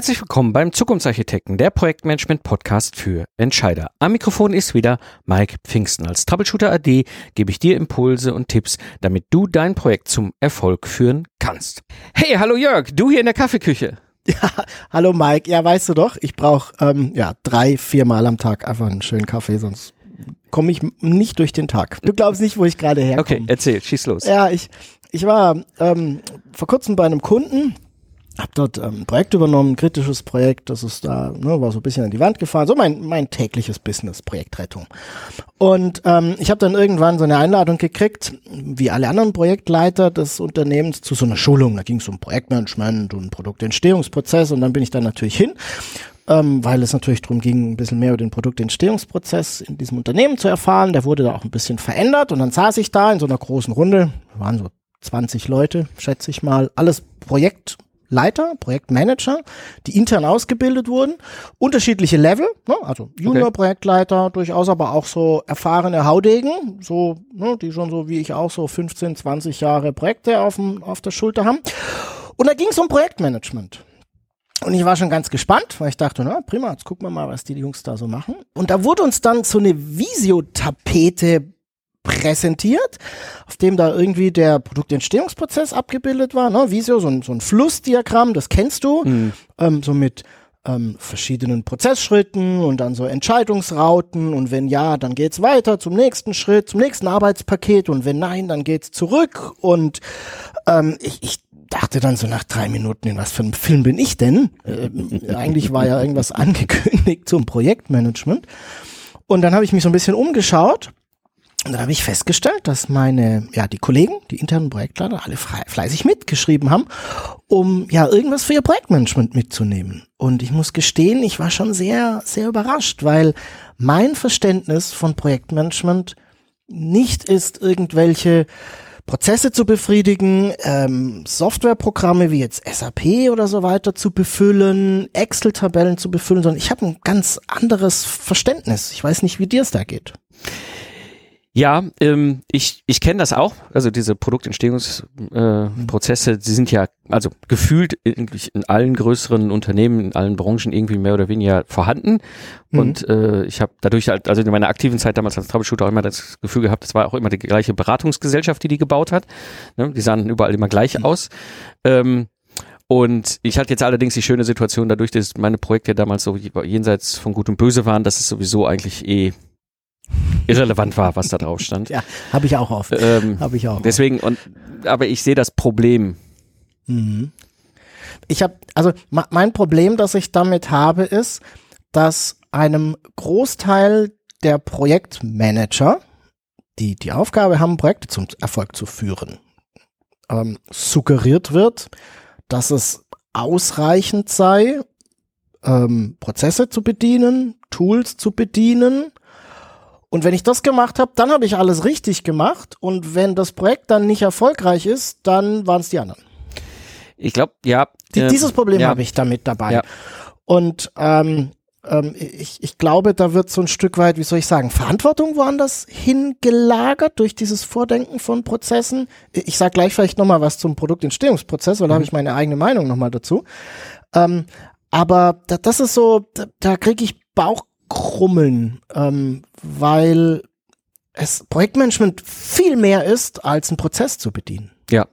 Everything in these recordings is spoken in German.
Herzlich willkommen beim Zukunftsarchitekten, der Projektmanagement-Podcast für Entscheider. Am Mikrofon ist wieder Mike Pfingsten. Als Troubleshooter AD gebe ich dir Impulse und Tipps, damit du dein Projekt zum Erfolg führen kannst. Hey, hallo Jörg, du hier in der Kaffeeküche. Ja, hallo Mike. Ja, weißt du doch, ich brauche ähm, ja drei, viermal am Tag einfach einen schönen Kaffee, sonst komme ich nicht durch den Tag. Du glaubst nicht, wo ich gerade herkomme. Okay, erzähl, schieß los. Ja, ich, ich war ähm, vor kurzem bei einem Kunden, habe dort ähm, ein Projekt übernommen, ein kritisches Projekt, das ist da, ne, war so ein bisschen an die Wand gefahren, so mein, mein tägliches Business, Projektrettung. Und ähm, ich habe dann irgendwann so eine Einladung gekriegt, wie alle anderen Projektleiter des Unternehmens, zu so einer Schulung. Da ging es um Projektmanagement und Produktentstehungsprozess und dann bin ich da natürlich hin ähm, weil es natürlich darum ging, ein bisschen mehr über den Produktentstehungsprozess in diesem Unternehmen zu erfahren. Der wurde da auch ein bisschen verändert und dann saß ich da in so einer großen Runde, waren so 20 Leute, schätze ich mal, alles Projektleiter, Projektmanager, die intern ausgebildet wurden, unterschiedliche Level, ne, also Junior-Projektleiter, okay. durchaus aber auch so erfahrene Haudegen, so, ne, die schon so wie ich auch so 15, 20 Jahre Projekte auf, dem, auf der Schulter haben. Und da ging es um Projektmanagement. Und ich war schon ganz gespannt, weil ich dachte, na prima, jetzt gucken wir mal, was die Jungs da so machen. Und da wurde uns dann so eine Visiotapete präsentiert, auf dem da irgendwie der Produktentstehungsprozess abgebildet war. Ne? Visio, so ein, so ein Flussdiagramm, das kennst du, mhm. ähm, so mit ähm, verschiedenen Prozessschritten und dann so Entscheidungsrauten und wenn ja, dann geht's weiter zum nächsten Schritt, zum nächsten Arbeitspaket und wenn nein, dann geht's zurück und ähm, ich, ich dachte dann so nach drei Minuten, in was für einem Film bin ich denn? Äh, eigentlich war ja irgendwas angekündigt zum Projektmanagement. Und dann habe ich mich so ein bisschen umgeschaut und dann habe ich festgestellt, dass meine, ja, die Kollegen, die internen Projektleiter, alle fleißig mitgeschrieben haben, um ja irgendwas für ihr Projektmanagement mitzunehmen. Und ich muss gestehen, ich war schon sehr, sehr überrascht, weil mein Verständnis von Projektmanagement nicht ist irgendwelche Prozesse zu befriedigen, ähm, Softwareprogramme wie jetzt SAP oder so weiter zu befüllen, Excel-Tabellen zu befüllen, sondern ich habe ein ganz anderes Verständnis. Ich weiß nicht, wie dir es da geht. Ja, ähm, ich, ich kenne das auch. Also diese Produktentstehungsprozesse, äh, die sind ja also gefühlt in, in, allen größeren Unternehmen, in allen Branchen irgendwie mehr oder weniger vorhanden. Mhm. Und äh, ich habe dadurch halt, also in meiner aktiven Zeit damals als Troubleshooter auch immer das Gefühl gehabt, das war auch immer die gleiche Beratungsgesellschaft, die die gebaut hat. Ne? Die sahen überall immer gleich mhm. aus. Ähm, und ich hatte jetzt allerdings die schöne Situation, dadurch, dass meine Projekte damals so jenseits von Gut und Böse waren, dass es sowieso eigentlich eh irrelevant war, was da drauf stand. ja, habe ich auch oft. Ähm, habe ich auch. Deswegen oft. und aber ich sehe das Problem. Mhm. Ich habe also mein Problem, das ich damit habe, ist, dass einem Großteil der Projektmanager, die die Aufgabe haben, Projekte zum Erfolg zu führen, ähm, suggeriert wird, dass es ausreichend sei, ähm, Prozesse zu bedienen, Tools zu bedienen und wenn ich das gemacht habe, dann habe ich alles richtig gemacht. Und wenn das Projekt dann nicht erfolgreich ist, dann waren es die anderen. Ich glaube, ja. Die, äh, dieses Problem ja. habe ich damit dabei. Ja. Und ähm, ähm, ich, ich glaube, da wird so ein Stück weit, wie soll ich sagen, Verantwortung woanders hingelagert durch dieses Vordenken von Prozessen. Ich sage gleich vielleicht nochmal was zum Produktentstehungsprozess, weil mhm. da habe ich meine eigene Meinung nochmal dazu. Ähm, aber da, das ist so, da, da kriege ich Bauch krummeln, ähm, weil es Projektmanagement viel mehr ist, als einen Prozess zu bedienen. Ja.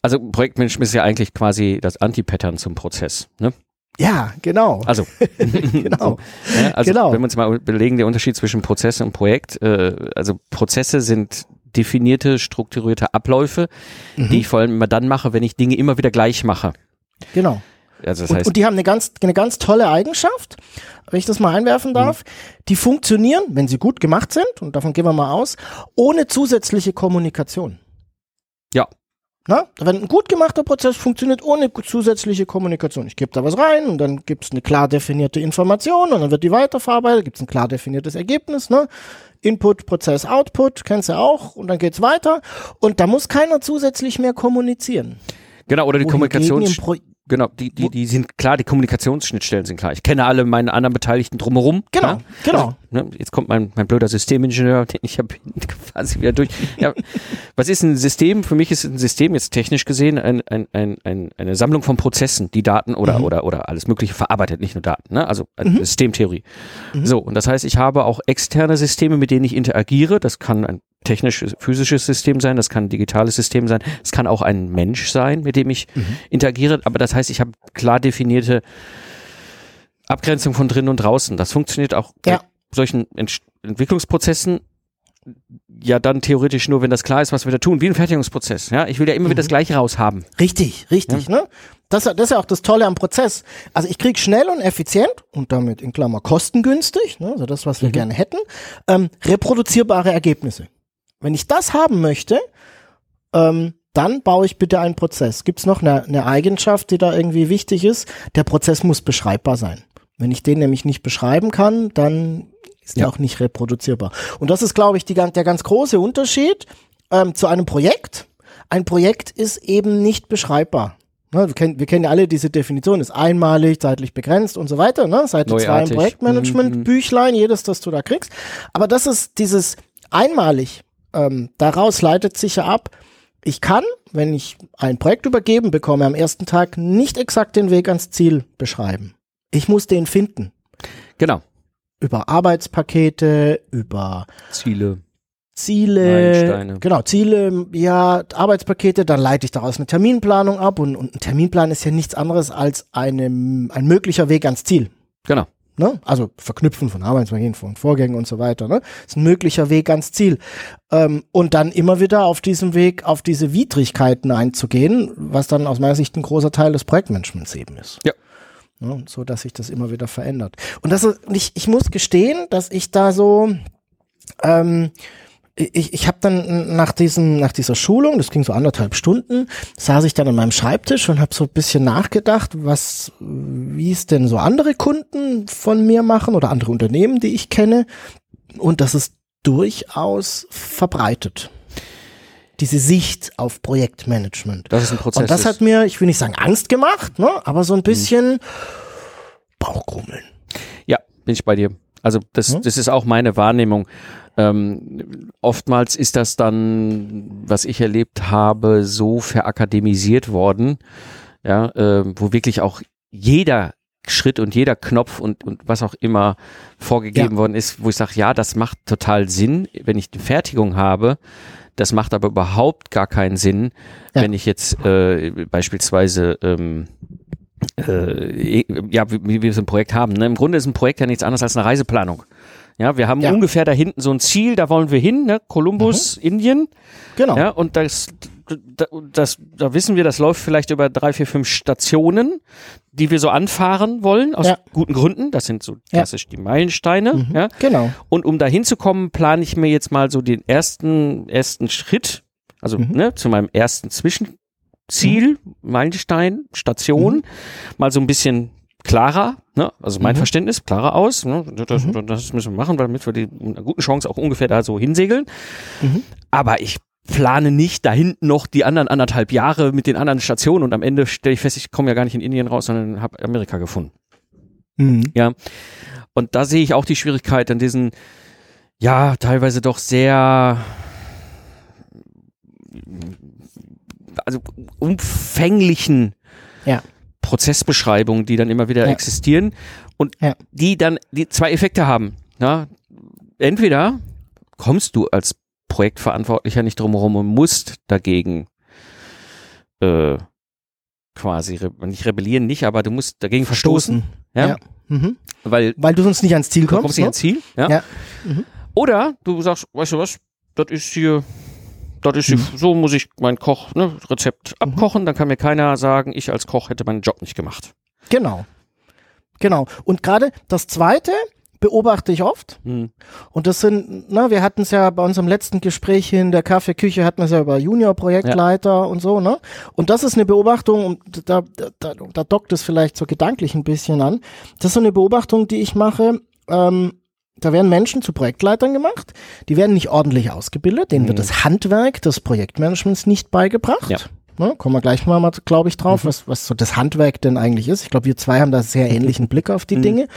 Also Projektmanagement ist ja eigentlich quasi das Anti-Pattern zum Prozess, ne? Ja, genau. Also, genau. So, ja, also genau. wenn wir uns mal belegen, der Unterschied zwischen Prozess und Projekt, äh, also Prozesse sind definierte, strukturierte Abläufe, mhm. die ich vor allem immer dann mache, wenn ich Dinge immer wieder gleich mache. Genau. Also das und, heißt, und die haben eine ganz, eine ganz tolle Eigenschaft, wenn ich das mal einwerfen darf. Mhm. Die funktionieren, wenn sie gut gemacht sind, und davon gehen wir mal aus, ohne zusätzliche Kommunikation. Ja. Na, wenn ein gut gemachter Prozess funktioniert ohne zusätzliche Kommunikation. Ich gebe da was rein und dann gibt es eine klar definierte Information und dann wird die weiterverarbeitet, gibt es ein klar definiertes Ergebnis, ne? Input, Prozess, Output, kennst du auch, und dann geht's weiter. Und da muss keiner zusätzlich mehr kommunizieren. Genau, oder die Kommunikation Genau, die, die, die sind klar, die Kommunikationsschnittstellen sind klar. Ich kenne alle meine anderen Beteiligten drumherum. Genau, ja? genau. Ne, jetzt kommt mein, mein blöder Systemingenieur, den ich habe quasi wieder durch. Ja, was ist ein System? Für mich ist ein System jetzt technisch gesehen ein, ein, ein, ein, eine Sammlung von Prozessen, die Daten oder, mhm. oder, oder alles Mögliche verarbeitet, nicht nur Daten. Ne? Also eine mhm. Systemtheorie. Mhm. So, und das heißt, ich habe auch externe Systeme, mit denen ich interagiere. Das kann ein technisches, physisches System sein, das kann ein digitales System sein, es kann auch ein Mensch sein, mit dem ich mhm. interagiere. Aber das heißt, ich habe klar definierte Abgrenzung von drinnen und draußen. Das funktioniert auch ja solchen Ent Entwicklungsprozessen ja dann theoretisch nur, wenn das klar ist, was wir da tun, wie ein Fertigungsprozess. Ja, ich will ja immer mhm. wieder das Gleiche raushaben. Richtig, richtig, ja. ne? Das, das ist ja auch das Tolle am Prozess. Also ich krieg schnell und effizient und damit in Klammer kostengünstig, ne, also das, was wir mhm. gerne hätten, ähm, reproduzierbare Ergebnisse. Wenn ich das haben möchte, ähm, dann baue ich bitte einen Prozess. Gibt's noch eine, eine Eigenschaft, die da irgendwie wichtig ist? Der Prozess muss beschreibbar sein. Wenn ich den nämlich nicht beschreiben kann, dann ist ja. auch nicht reproduzierbar. Und das ist, glaube ich, die, der ganz große Unterschied ähm, zu einem Projekt. Ein Projekt ist eben nicht beschreibbar. Ne, wir, kennen, wir kennen ja alle diese Definition, ist einmalig, zeitlich begrenzt und so weiter. Ne? Seite 2 im Projektmanagement, mhm. Büchlein, jedes, das du da kriegst. Aber das ist dieses einmalig. Ähm, daraus leitet sich ja ab, ich kann, wenn ich ein Projekt übergeben bekomme, am ersten Tag nicht exakt den Weg ans Ziel beschreiben. Ich muss den finden. Genau über Arbeitspakete, über Ziele. Ziele, genau, Ziele, ja, Arbeitspakete, dann leite ich daraus eine Terminplanung ab und, und ein Terminplan ist ja nichts anderes als einem, ein möglicher Weg ans Ziel. Genau. Ne? Also Verknüpfen von Arbeitspaketen, von Vorgängen und so weiter. Ne? ist ein möglicher Weg ans Ziel. Ähm, und dann immer wieder auf diesem Weg auf diese Widrigkeiten einzugehen, was dann aus meiner Sicht ein großer Teil des Projektmanagements eben ist. Ja. Ne, so dass sich das immer wieder verändert. Und das ist, ich, ich muss gestehen, dass ich da so, ähm, ich, ich habe dann nach diesem nach dieser Schulung, das ging so anderthalb Stunden, saß ich dann an meinem Schreibtisch und habe so ein bisschen nachgedacht, was wie es denn so andere Kunden von mir machen oder andere Unternehmen, die ich kenne und das ist durchaus verbreitet diese Sicht auf Projektmanagement. Das ist ein Prozess. Und das hat mir, ich will nicht sagen Angst gemacht, ne, aber so ein bisschen hm. Bauchgrummeln. Ja, bin ich bei dir. Also das, hm? das ist auch meine Wahrnehmung. Ähm, oftmals ist das dann, was ich erlebt habe, so verakademisiert worden, ja, äh, wo wirklich auch jeder Schritt und jeder Knopf und, und was auch immer vorgegeben ja. worden ist, wo ich sage, ja, das macht total Sinn, wenn ich eine Fertigung habe, das macht aber überhaupt gar keinen Sinn, ja. wenn ich jetzt äh, beispielsweise ähm, äh, ja, wie, wie wir es im Projekt haben. Ne? Im Grunde ist ein Projekt ja nichts anderes als eine Reiseplanung. Ja, wir haben ja. ungefähr da hinten so ein Ziel, da wollen wir hin, ne? Kolumbus, mhm. Indien. Genau. Ja, und das, das, das, da wissen wir, das läuft vielleicht über drei, vier, fünf Stationen, die wir so anfahren wollen, aus ja. guten Gründen. Das sind so klassisch ja. die Meilensteine. Mhm. Ja? Genau. Und um da hinzukommen, plane ich mir jetzt mal so den ersten, ersten Schritt, also mhm. ne, zu meinem ersten Zwischenziel, mhm. Meilenstein, Station, mhm. mal so ein bisschen klarer, ne? also mein mhm. Verständnis, klarer aus. Ne? Das, mhm. das, müssen wir machen, damit wir die eine gute Chance auch ungefähr da so hinsegeln. Mhm. Aber ich plane nicht da hinten noch die anderen anderthalb Jahre mit den anderen Stationen und am Ende stelle ich fest, ich komme ja gar nicht in Indien raus, sondern habe Amerika gefunden. Mhm. Ja. Und da sehe ich auch die Schwierigkeit an diesen, ja, teilweise doch sehr, also umfänglichen ja. Prozessbeschreibungen, die dann immer wieder ja. existieren und ja. die dann die zwei Effekte haben. Ja? Entweder kommst du als Projektverantwortlicher nicht drumherum und musst dagegen äh, quasi, nicht rebellieren, nicht, aber du musst dagegen verstoßen. Ja. ja. Mhm. Weil, Weil du sonst nicht ans Ziel kommst. Du kommst nicht ne? ans Ziel, ja. ja. Mhm. Oder du sagst, weißt du was, das ist hier, das ist mhm. so muss ich mein Koch, ne, Rezept mhm. abkochen, dann kann mir keiner sagen, ich als Koch hätte meinen Job nicht gemacht. Genau. Genau. Und gerade das zweite, beobachte ich oft. Mhm. Und das sind, na, wir hatten es ja bei unserem letzten Gespräch in der Kaffeeküche, hatten wir es ja über Junior-Projektleiter ja. und so, ne? Und das ist eine Beobachtung, und da, da, da dockt es vielleicht so gedanklich ein bisschen an. Das ist so eine Beobachtung, die ich mache, ähm, da werden Menschen zu Projektleitern gemacht, die werden nicht ordentlich ausgebildet, denen mhm. wird das Handwerk des Projektmanagements nicht beigebracht. Ja. Ne? Kommen wir gleich mal, glaube ich, drauf, mhm. was, was so das Handwerk denn eigentlich ist. Ich glaube, wir zwei haben da sehr ähnlichen Blick auf die mhm. Dinge.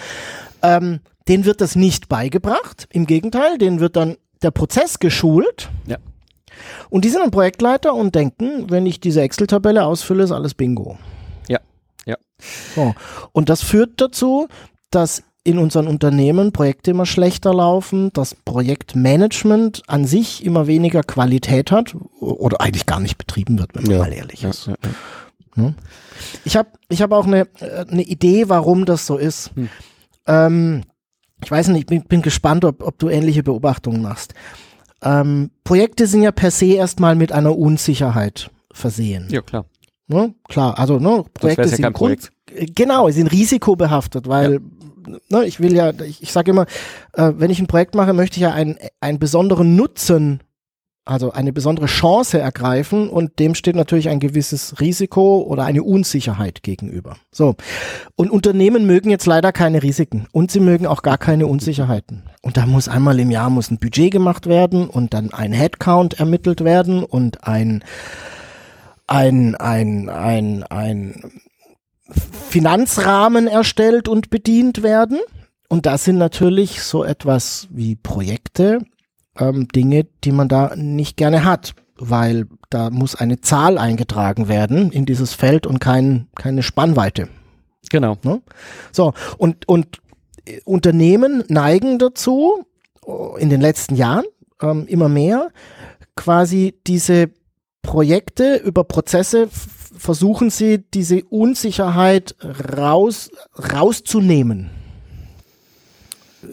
Ähm, denen wird das nicht beigebracht. Im Gegenteil, denen wird dann der Prozess geschult. Ja. Und die sind ein Projektleiter und denken, wenn ich diese Excel-Tabelle ausfülle, ist alles Bingo. Ja, ja. So. Und das führt dazu, dass in unseren Unternehmen Projekte immer schlechter laufen, das Projektmanagement an sich immer weniger Qualität hat oder eigentlich gar nicht betrieben wird, wenn man ja. mal ehrlich ist. Ja, ja, ich habe ich hab auch eine, eine Idee, warum das so ist. Hm. Ähm, ich weiß nicht, ich bin, bin gespannt, ob, ob du ähnliche Beobachtungen machst. Ähm, Projekte sind ja per se erstmal mit einer Unsicherheit versehen. Ja, klar. Ne? Klar, also ne, Projekte ja sind Projekt. genau, sind risikobehaftet, weil ja ne, ich will ja, ich, ich sage immer, äh, wenn ich ein Projekt mache, möchte ich ja einen, einen besonderen Nutzen, also eine besondere Chance ergreifen und dem steht natürlich ein gewisses Risiko oder eine Unsicherheit gegenüber. So. Und Unternehmen mögen jetzt leider keine Risiken und sie mögen auch gar keine Unsicherheiten. Und da muss einmal im Jahr muss ein Budget gemacht werden und dann ein Headcount ermittelt werden und ein ein, ein, ein, ein Finanzrahmen erstellt und bedient werden. Und das sind natürlich so etwas wie Projekte, ähm, Dinge, die man da nicht gerne hat, weil da muss eine Zahl eingetragen werden in dieses Feld und kein, keine Spannweite. Genau. Ne? So, und, und äh, Unternehmen neigen dazu, äh, in den letzten Jahren ähm, immer mehr, quasi diese Projekte über Prozesse versuchen sie, diese Unsicherheit raus, rauszunehmen.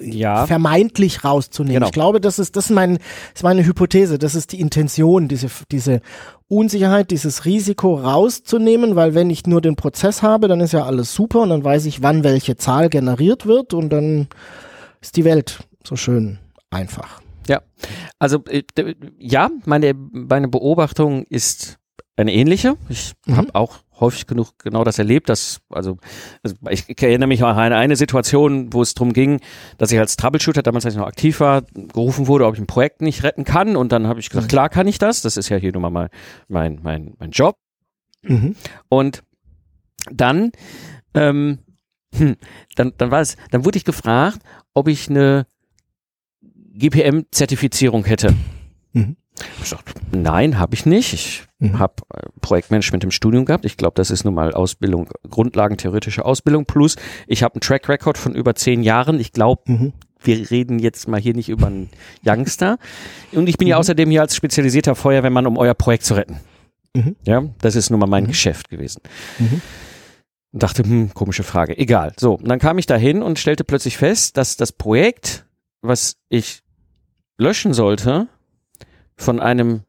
Ja. Vermeintlich rauszunehmen. Genau. Ich glaube, das ist, das ist, mein, das ist meine Hypothese. Das ist die Intention, diese, diese Unsicherheit, dieses Risiko rauszunehmen, weil wenn ich nur den Prozess habe, dann ist ja alles super und dann weiß ich, wann welche Zahl generiert wird und dann ist die Welt so schön einfach. Ja, also äh, ja, meine, meine Beobachtung ist eine ähnliche. Ich mhm. habe auch häufig genug genau das erlebt, dass, also, also ich, ich, erinnere mich auch an eine Situation, wo es darum ging, dass ich als Troubleshooter, damals als ich noch aktiv war, gerufen wurde, ob ich ein Projekt nicht retten kann. Und dann habe ich gesagt, mhm. klar kann ich das. Das ist ja hier nun mal mein, mein, mein Job. Mhm. Und dann, ähm, hm, dann, dann war es, dann wurde ich gefragt, ob ich eine GPM-Zertifizierung hätte. Mhm. Nein, habe ich nicht. Ich mhm. habe äh, Projektmanagement im Studium gehabt. Ich glaube, das ist nun mal Ausbildung, Grundlagen theoretische Ausbildung. Plus, ich habe einen Track Record von über zehn Jahren. Ich glaube, mhm. wir reden jetzt mal hier nicht über einen Youngster. Und ich bin mhm. ja außerdem hier als spezialisierter Feuerwehrmann, um euer Projekt zu retten. Mhm. Ja, das ist nun mal mein mhm. Geschäft gewesen. Mhm. Dachte, hm, komische Frage. Egal. So, und dann kam ich dahin und stellte plötzlich fest, dass das Projekt, was ich löschen sollte, von einem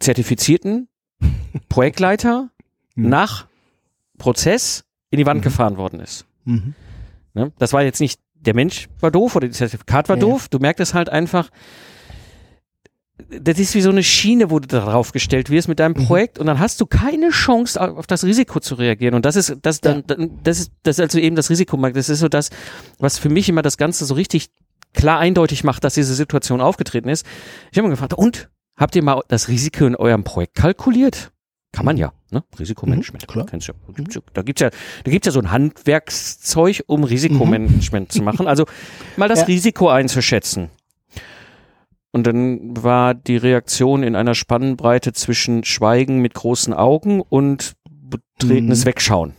zertifizierten Projektleiter mhm. nach Prozess in die Wand mhm. gefahren worden ist. Mhm. Ne? Das war jetzt nicht, der Mensch war doof oder das Zertifikat war ja. doof. Du merkst es halt einfach, das ist wie so eine Schiene, wo du darauf gestellt wirst mit deinem mhm. Projekt und dann hast du keine Chance auf das Risiko zu reagieren und das ist das dann ja. das ist das ist also eben das Risiko das ist so das was für mich immer das ganze so richtig klar eindeutig macht, dass diese Situation aufgetreten ist. Ich habe mir gefragt, und habt ihr mal das Risiko in eurem Projekt kalkuliert? Kann man ja, ne? Risikomanagement. Mhm, klar. Kennst du, gibt's, da gibt's ja, da gibt's ja so ein Handwerkszeug, um Risikomanagement mhm. zu machen. Also mal das ja. Risiko einzuschätzen. Und dann war die Reaktion in einer Spannbreite zwischen Schweigen mit großen Augen und betretenes mhm. Wegschauen.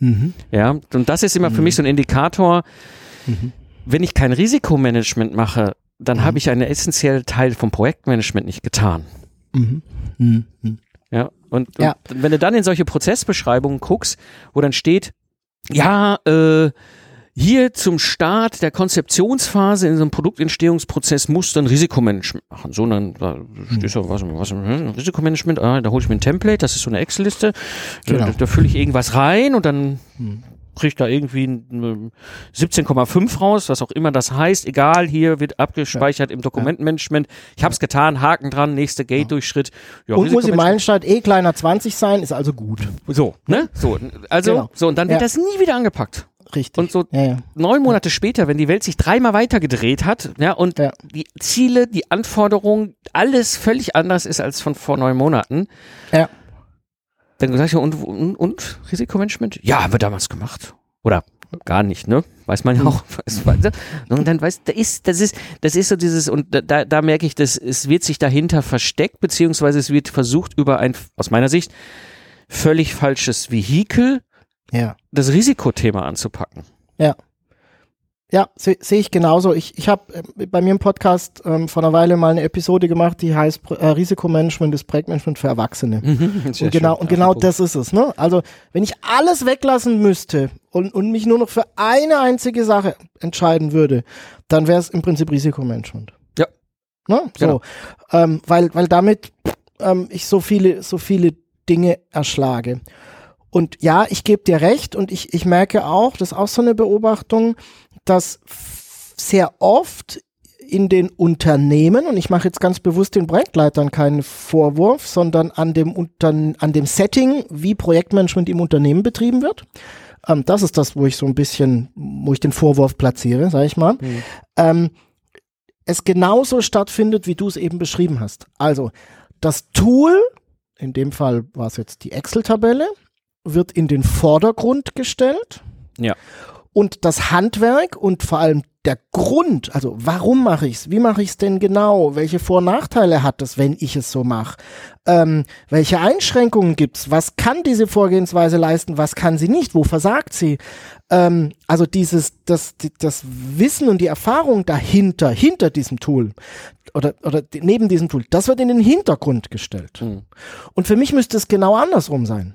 Mhm. Ja, und das ist immer für mich so ein Indikator. Mhm wenn ich kein Risikomanagement mache, dann mhm. habe ich einen essentiellen Teil vom Projektmanagement nicht getan. Mhm. Mhm. Ja, und, ja. und, wenn du dann in solche Prozessbeschreibungen guckst, wo dann steht, ja, äh, hier zum Start der Konzeptionsphase in so einem Produktentstehungsprozess muss dann Risikomanagement machen. So, dann da steht so, was, was hm, Risikomanagement, ah, da hole ich mir ein Template, das ist so eine Excel-Liste, genau. da, da fülle ich irgendwas rein und dann mhm kriegt da irgendwie 17,5 raus, was auch immer das heißt. Egal, hier wird abgespeichert ja. im Dokumentenmanagement. Ich habe es getan, Haken dran, nächste Gate-Durchschritt. Ja, und muss im Meilenstein eh kleiner 20 sein, ist also gut. So, ne? So, also, genau. so, und dann wird ja. das nie wieder angepackt. richtig. Und so ja, ja. neun Monate später, wenn die Welt sich dreimal weiter gedreht hat, ja, und Ja. die Ziele, die Anforderungen, alles völlig anders ist als von vor neun Monaten, Ja. Dann sag ich ja, und, und, und Risikomanagement? Ja, haben wir damals gemacht. Oder gar nicht, ne? Weiß man ja Hm. auch. Und dann weiß, da ist, das ist, das ist so dieses, und da- da, da merke ich, dass es wird sich dahinter versteckt, beziehungsweise es wird versucht, über ein, aus meiner Sicht, völlig falsches Vehikel ja. das Risikothema anzupacken. Ja, sehe seh ich genauso. Ich, ich habe äh, bei mir im Podcast ähm, vor einer Weile mal eine Episode gemacht, die heißt äh, Risikomanagement ist Projektmanagement für Erwachsene. und genau, und genau das ist es. Ne? Also wenn ich alles weglassen müsste und, und mich nur noch für eine einzige Sache entscheiden würde, dann wäre es im Prinzip Risikomanagement. Ja. Ne? So, Genau. ähm, weil, weil damit ähm, ich so viele, so viele Dinge erschlage. Und ja, ich gebe dir recht und ich, ich merke auch, das ist auch so eine Beobachtung, dass sehr oft in den Unternehmen, und ich mache jetzt ganz bewusst den Projektleitern keinen Vorwurf, sondern an dem, Untern an dem Setting, wie Projektmanagement im Unternehmen betrieben wird. Ähm, das ist das, wo ich so ein bisschen, wo ich den Vorwurf platziere, sage ich mal. Mhm. Ähm, es genauso stattfindet, wie du es eben beschrieben hast. Also das Tool, in dem Fall war es jetzt die Excel-Tabelle, wird in den Vordergrund gestellt. Ja. Und das Handwerk und vor allem der Grund, also warum mache ich es, wie mache ich es denn genau, welche Vor- und Nachteile hat es, wenn ich es so mache, ähm, welche Einschränkungen gibt's, was kann diese Vorgehensweise leisten, was kann sie nicht, wo versagt sie, ähm, also dieses, das, das Wissen und die Erfahrung dahinter, hinter diesem Tool oder, oder neben diesem Tool, das wird in den Hintergrund gestellt. Mhm. Und für mich müsste es genau andersrum sein.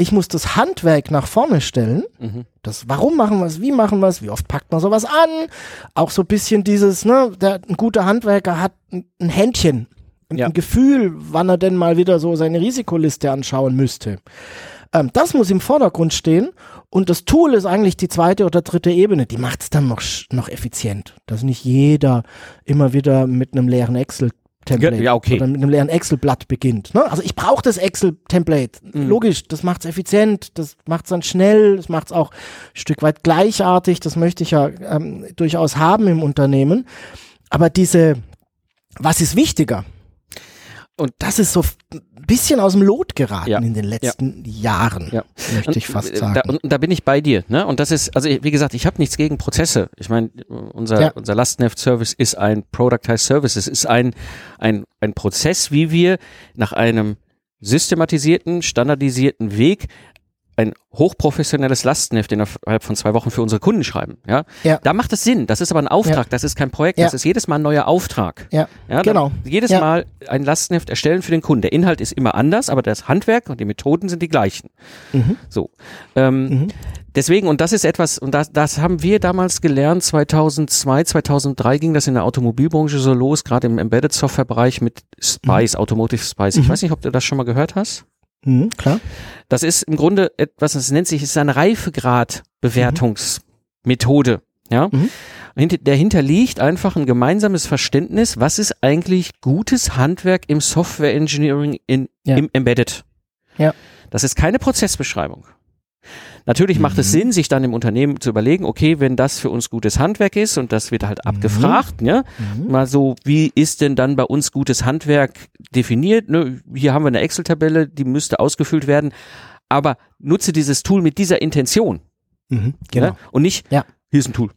Ich muss das Handwerk nach vorne stellen. Mhm. Das, warum machen wir es, wie machen wir es, wie oft packt man sowas an? Auch so ein bisschen dieses, ne, der, ein guter Handwerker hat ein, ein Händchen, ein, Ja. ein Gefühl, wann er denn mal wieder so seine Risikoliste anschauen müsste. Ähm, das muss im Vordergrund stehen und das Tool ist eigentlich die zweite oder dritte Ebene. Die macht es dann noch, noch effizient, dass nicht jeder immer wieder mit einem leeren Excel Template Ja, okay. oder mit einem leeren Excel-Blatt beginnt. Ne? Also ich brauche das Excel-Template. Mhm. Logisch, das macht es effizient, das macht es dann schnell, das macht es auch ein Stück weit gleichartig. Das möchte ich ja ähm, durchaus haben im Unternehmen. Aber diese, was ist wichtiger? Und das ist so bisschen aus dem Lot geraten Ja. in den letzten Jahren, Ja. möchte ich fast sagen. Da, und da bin ich bei dir. Ne? Und das ist, also wie gesagt, ich habe nichts gegen Prozesse. Ich meine, unser, Ja. unser Lastenheft-Service ist ein Productized Service. Es ist ein, ein, ein Prozess, wie wir nach einem systematisierten, standardisierten Weg ein hochprofessionelles Lastenheft innerhalb von zwei Wochen für unsere Kunden schreiben. Ja? Ja. Da macht es Sinn. Das ist aber ein Auftrag, das ist kein Projekt, Ja. das ist jedes Mal ein neuer Auftrag. ja, Ja, genau. Jedes Ja. Mal ein Lastenheft erstellen für den Kunden. Der Inhalt ist immer anders, aber das Handwerk und die Methoden sind die gleichen. Mhm. So. Ähm, Mhm. Deswegen, und das ist etwas, und das, das haben wir damals gelernt, 2002, 2003 ging das in der Automobilbranche so los, gerade im Embedded Software Bereich mit Spice, Automotive Spice. Ich Mhm. weiß nicht, ob du das schon mal gehört hast. Mhm, klar. Das ist im Grunde etwas, das nennt sich, ist eine Reifegrad-Bewertungsmethode. Ja. Mhm. Hinter- Dahinter liegt einfach ein gemeinsames Verständnis, was ist eigentlich gutes Handwerk im Software Engineering in, Ja. im Embedded. Ja. Das ist keine Prozessbeschreibung. Natürlich macht es Mhm. Sinn, sich dann im Unternehmen zu überlegen, okay, wenn das für uns gutes Handwerk ist und das wird halt Mhm. abgefragt, ja, Mhm. mal so, wie ist denn dann bei uns gutes Handwerk definiert? Ne? Hier haben wir eine Excel-Tabelle, die müsste ausgefüllt werden, aber nutze dieses Tool mit dieser Intention Mhm. Genau. ne? und nicht, Ja. hier ist ein Tool.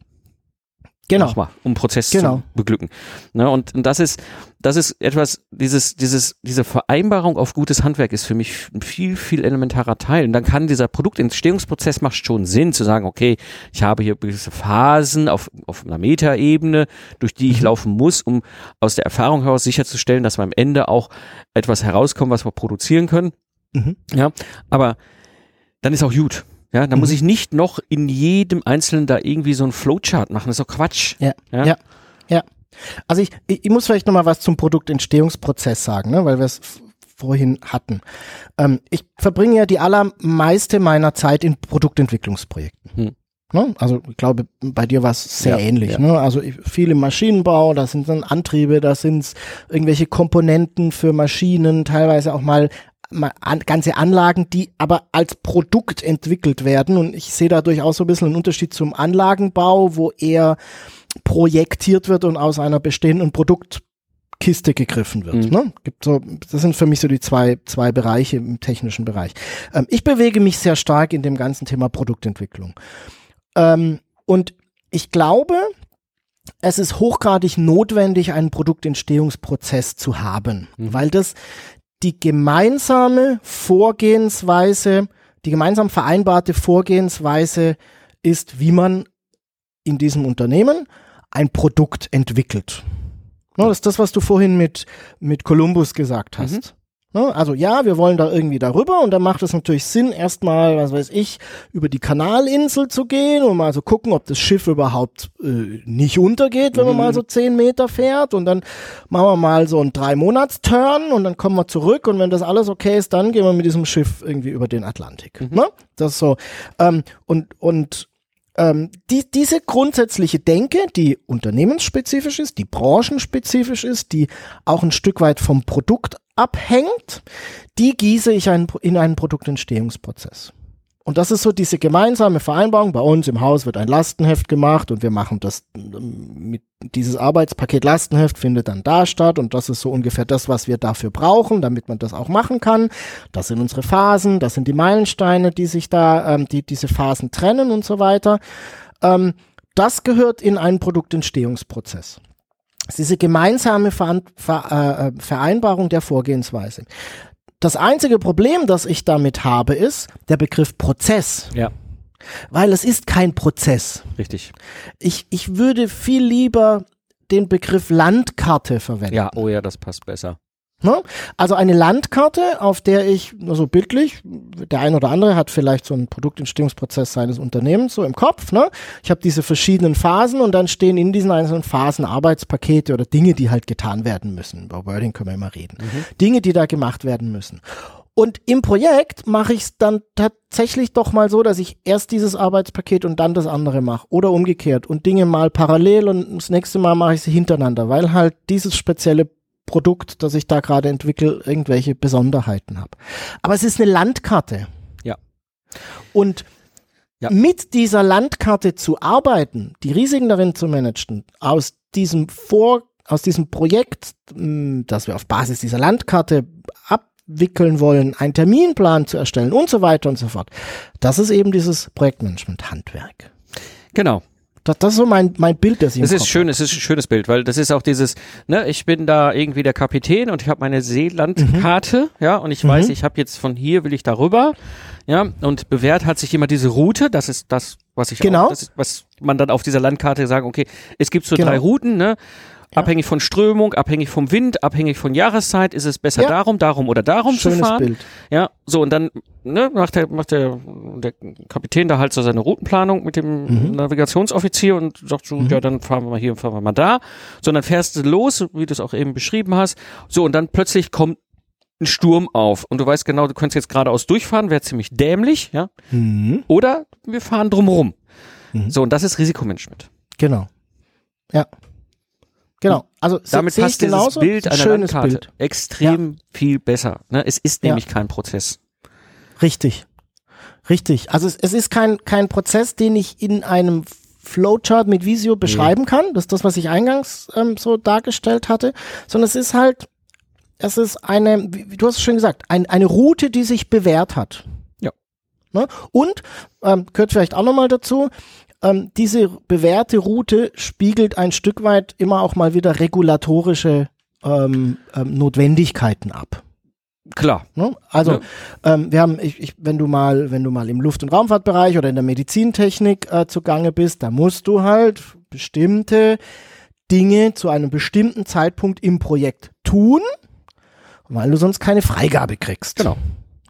Genau. Mach mal, um Prozess Genau. zu beglücken. Ne, und, und das ist, das ist etwas, dieses, dieses, diese Vereinbarung auf gutes Handwerk ist für mich ein viel, viel elementarer Teil. Und dann kann dieser Produktentstehungsprozess macht schon Sinn, zu sagen, okay, ich habe hier gewisse Phasen auf, auf einer Metaebene, durch die ich Mhm. laufen muss, um aus der Erfahrung heraus sicherzustellen, dass wir am Ende auch etwas herauskommen, was wir produzieren können. Mhm. Ja, aber dann ist auch gut. Ja, dann Mhm. muss ich nicht noch in jedem Einzelnen da irgendwie so ein Flowchart machen. Das ist doch Quatsch. Ja, Ja? ja, ja. Also ich, ich, muss vielleicht noch mal was zum Produktentstehungsprozess sagen, ne, weil wir es vorhin hatten. Ähm, ich verbringe ja die allermeiste meiner Zeit in Produktentwicklungsprojekten. Hm. Ne? Also ich glaube, bei dir war es sehr Ja, ähnlich. ja. Ne? Also ich, viel im Maschinenbau, da sind dann Antriebe, da sind irgendwelche Komponenten für Maschinen, teilweise auch mal ganze Anlagen, die aber als Produkt entwickelt werden. Und ich sehe da durchaus so ein bisschen einen Unterschied zum Anlagenbau, wo eher projektiert wird und aus einer bestehenden Produktkiste gegriffen wird. Mhm. Ne? Gibt so, das sind für mich so die zwei, zwei Bereiche im technischen Bereich. Ähm, ich bewege mich sehr stark in dem ganzen Thema Produktentwicklung. Ähm, und ich glaube, es ist hochgradig notwendig, einen Produktentstehungsprozess zu haben, mhm. weil das die gemeinsame Vorgehensweise, die gemeinsam vereinbarte Vorgehensweise ist, wie man in diesem Unternehmen ein Produkt entwickelt. Das ist das, was du vorhin mit, mit Columbus gesagt hast. Mhm. Ne? Also ja, wir wollen da irgendwie darüber und dann macht es natürlich Sinn, erstmal, was weiß ich, über die Kanalinsel zu gehen und mal so gucken, ob das Schiff überhaupt äh, nicht untergeht, wenn mhm. man mal so zehn Meter fährt und dann machen wir mal so einen Drei-Monats-Turn und dann kommen wir zurück und wenn das alles okay ist, dann gehen wir mit diesem Schiff irgendwie über den Atlantik. Mhm. Ne? Das ist so. Ähm, und, und ähm, die, diese grundsätzliche Denke, die unternehmensspezifisch ist, die branchenspezifisch ist, die auch ein Stück weit vom Produkt abhängt, die gieße ich ein, in einen Produktentstehungsprozess. Und das ist so diese gemeinsame Vereinbarung. Bei uns im Haus wird ein Lastenheft gemacht und wir machen das mit dieses Arbeitspaket Lastenheft findet dann da statt und das ist so ungefähr das, was wir dafür brauchen, damit man das auch machen kann. Das sind unsere Phasen, das sind die Meilensteine, die sich da, ähm, die diese Phasen trennen und so weiter. Ähm, das gehört in einen Produktentstehungsprozess diese gemeinsame Ver äh, Vereinbarung der Vorgehensweise. Das einzige Problem, das ich damit habe, ist der Begriff Prozess. Ja. Weil es ist kein Prozess. Richtig. Ich, ich würde viel lieber den Begriff Landkarte verwenden. Ja, oh ja, das passt besser. Ne? Also eine Landkarte, auf der ich, also bildlich, der ein oder andere hat vielleicht so einen Produktentstehungsprozess seines Unternehmens so im Kopf. Ne? Ich habe diese verschiedenen Phasen und dann stehen in diesen einzelnen Phasen Arbeitspakete oder Dinge, die halt getan werden müssen. Über Wording können wir immer reden. Mhm. Dinge, die da gemacht werden müssen. Und im Projekt mache ich es dann tatsächlich doch mal so, dass ich erst dieses Arbeitspaket und dann das andere mache. Oder umgekehrt. Und Dinge mal parallel und das nächste Mal mache ich sie hintereinander, weil halt dieses spezielle Produkt, das ich da gerade entwickle, irgendwelche Besonderheiten habe. Aber es ist eine Landkarte. Ja. Und ja. mit dieser Landkarte zu arbeiten, die Risiken darin zu managen, aus diesem Vor, aus diesem Projekt, hm, das wir auf Basis dieser Landkarte abwickeln wollen, einen Terminplan zu erstellen und so weiter und so fort. Das ist eben dieses Projektmanagement-Handwerk. Genau. Das, das ist so mein, mein Bild, das ich Es ist schön, es ist ein schönes Bild, weil das ist auch dieses, ne, ich bin da irgendwie der Kapitän und ich habe meine Seelandkarte, mhm. ja, und ich mhm. weiß, ich habe jetzt von hier will ich darüber, ja, und bewährt hat sich immer diese Route, das ist das, was ich genau. auch, das ist, was man dann auf dieser Landkarte sagen, okay, es gibt so genau. drei Routen, ne, ja. Abhängig von Strömung, abhängig vom Wind, abhängig von Jahreszeit ist es besser ja. darum, darum oder darum Schönes zu fahren. Bild. Ja, so und dann ne, macht der macht der der Kapitän da halt so seine Routenplanung mit dem mhm. Navigationsoffizier und sagt so, mhm. ja, dann fahren wir mal hier und fahren wir mal da. So und dann fährst du los, wie du es auch eben beschrieben hast. So und dann plötzlich kommt ein Sturm auf und du weißt genau, du könntest jetzt geradeaus durchfahren, wäre ziemlich dämlich, ja? Mhm. Oder wir fahren drumherum. Mhm. So und das ist Risikomanagement. Genau. Ja. Genau. Also damit passt dieses genauso. Bild einer schönes Landkarte Bild. extrem ja. viel besser. Ne? Es ist nämlich ja. kein Prozess. Richtig. Richtig. Also es, es, ist kein, kein Prozess, den ich in einem Flowchart mit Visio beschreiben nee. kann. Das ist das, was ich eingangs ähm, so dargestellt hatte. Sondern es ist halt, es ist eine, wie du hast es schon gesagt, ein, eine Route, die sich bewährt hat. Ja. Ne? Und, ähm, gehört vielleicht auch nochmal dazu, ähm, diese bewährte Route spiegelt ein Stück weit immer auch mal wieder regulatorische ähm, ähm, Notwendigkeiten ab. Klar. Ne? Also ja. ähm, wir haben, ich, ich, wenn du mal, wenn du mal im Luft- und Raumfahrtbereich oder in der Medizintechnik äh, zugange bist, da musst du halt bestimmte Dinge zu einem bestimmten Zeitpunkt im Projekt tun, weil du sonst keine Freigabe kriegst. Genau.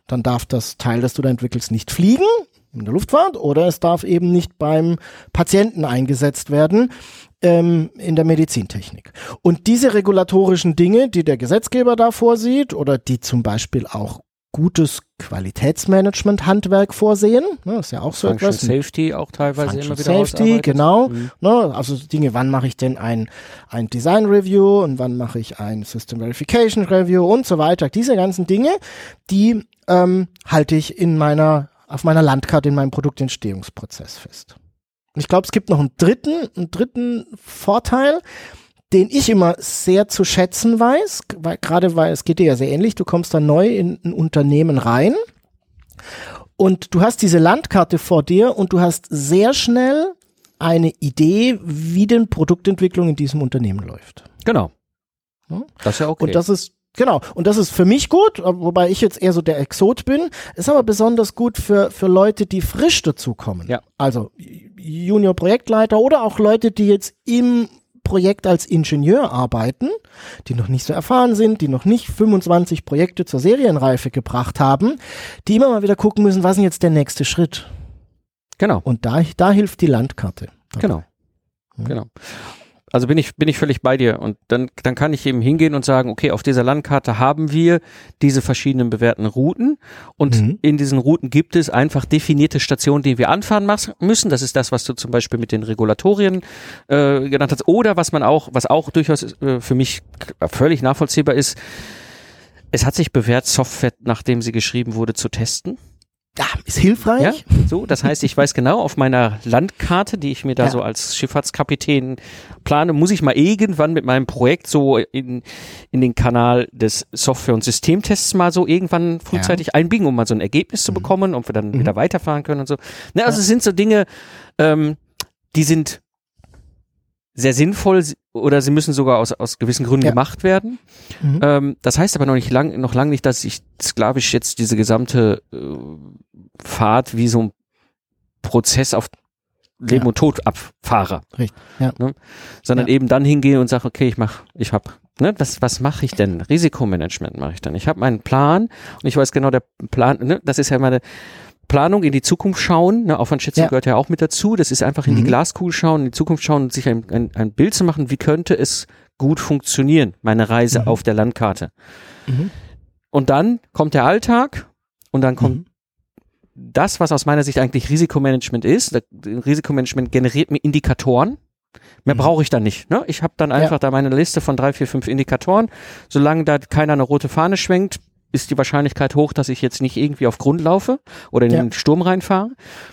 Dann darf das Teil, das du da entwickelst, nicht fliegen in der Luftfahrt oder es darf eben nicht beim Patienten eingesetzt werden ähm, in der Medizintechnik. Und diese regulatorischen Dinge, die der Gesetzgeber da vorsieht oder die zum Beispiel auch gutes Qualitätsmanagement-Handwerk vorsehen. Ne, ist ja auch so Function etwas. Safety auch teilweise Function immer wieder Safety, genau. Mhm. Ne, also Dinge, wann mache ich denn ein, ein Design Review und wann mache ich ein System Verification Review und so weiter. Diese ganzen Dinge, die ähm, halte ich in meiner, auf meiner Landkarte in meinem Produktentstehungsprozess fest. Und ich glaube, es gibt noch einen dritten, einen dritten Vorteil, den ich immer sehr zu schätzen weiß, weil, gerade weil es geht dir ja sehr ähnlich, du kommst da neu in ein Unternehmen rein und du hast diese Landkarte vor dir und du hast sehr schnell eine Idee, wie denn Produktentwicklung in diesem Unternehmen läuft. Genau. Das ist ja okay. Und das ist Genau, und das ist für mich gut, wobei ich jetzt eher so der Exot bin, ist aber besonders gut für, für Leute, die frisch dazukommen. Ja. Also Junior-Projektleiter oder auch Leute, die jetzt im Projekt als Ingenieur arbeiten, die noch nicht so erfahren sind, die noch nicht 25 Projekte zur Serienreife gebracht haben, die immer mal wieder gucken müssen, was ist denn jetzt der nächste Schritt? genau. Und da, da hilft die Landkarte. Genau. Ja. Genau. Also bin ich, bin ich völlig bei dir. Und dann, dann kann ich eben hingehen und sagen, okay, auf dieser Landkarte haben wir diese verschiedenen bewährten Routen. Und Mhm. in diesen Routen gibt es einfach definierte Stationen, die wir anfahren müssen. Das ist das, was du zum Beispiel mit den Regulatorien äh, genannt hast. Oder was man auch, was auch durchaus äh, für mich völlig nachvollziehbar ist, es hat sich bewährt, Software, nachdem sie geschrieben wurde, zu testen. Ja, ist hilfreich. Ja, so, das heißt, ich weiß genau, auf meiner Landkarte, die ich mir da Ja. so als Schifffahrtskapitän plane, muss ich mal irgendwann mit meinem Projekt so in, in den Kanal des Software- und Systemtests mal so irgendwann frühzeitig einbiegen, um mal so ein Ergebnis zu bekommen, ob wir dann Mhm. wieder weiterfahren können und so. Ne, also Ja. es sind so Dinge, ähm, die sind sehr sinnvoll oder sie müssen sogar aus, aus gewissen Gründen Ja. gemacht werden. Mhm. Ähm, das heißt aber noch nicht lang, noch lang nicht, dass ich sklavisch jetzt diese gesamte äh, Fahrt wie so ein Prozess auf Leben Ja. und Tod abfahre. Richtig, ja. Ne? Sondern Ja. eben dann hingehe und sage, okay, ich mach, ich hab, ne, was, was mache ich denn? Risikomanagement mache ich dann. Ich habe meinen Plan und ich weiß genau, der Plan, ne, das ist ja meine Planung in die Zukunft schauen, ne, Aufwandschätzung Ja. gehört ja auch mit dazu. Das ist einfach in die Mhm. Glaskugel schauen, in die Zukunft schauen und sich ein, ein, ein Bild zu machen, wie könnte es gut funktionieren, meine Reise Mhm. auf der Landkarte. Mhm. Und dann kommt der Alltag und dann kommt Mhm. Das, was aus meiner Sicht eigentlich Risikomanagement ist. Risikomanagement generiert mir Indikatoren. Mehr Mhm. brauche ich dann nicht. Ne? Ich habe dann Ja. einfach da meine Liste von drei, vier, fünf Indikatoren. Solange da keiner eine rote Fahne schwenkt, ist die Wahrscheinlichkeit hoch, dass ich jetzt nicht irgendwie auf Grund laufe oder in Ja. den Sturm reinfahre.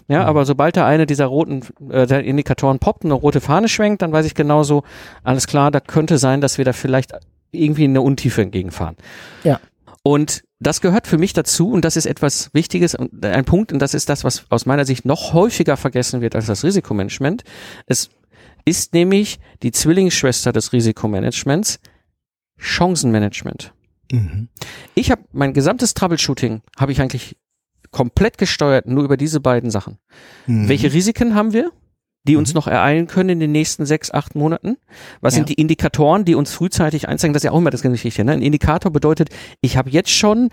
Ja, Mhm. aber sobald da eine dieser roten äh, der Indikatoren poppt und eine rote Fahne schwenkt, dann weiß ich genauso, alles klar, da könnte sein, dass wir da vielleicht irgendwie in eine Untiefe entgegenfahren. Ja. Und das gehört für mich dazu und das ist etwas Wichtiges und ein Punkt und das ist das, was aus meiner Sicht noch häufiger vergessen wird als das Risikomanagement. Es ist nämlich die Zwillingsschwester des Risikomanagements, Chancenmanagement. Mhm. Ich habe mein gesamtes Troubleshooting habe ich eigentlich komplett gesteuert nur über diese beiden Sachen. Mhm. Welche Risiken haben wir, die uns noch ereilen können in den nächsten sechs, acht Monaten? Was Ja. sind die Indikatoren, die uns frühzeitig einzeigen? Das ist ja auch immer das Geschichte. Ne? Ein Indikator bedeutet, ich habe jetzt schon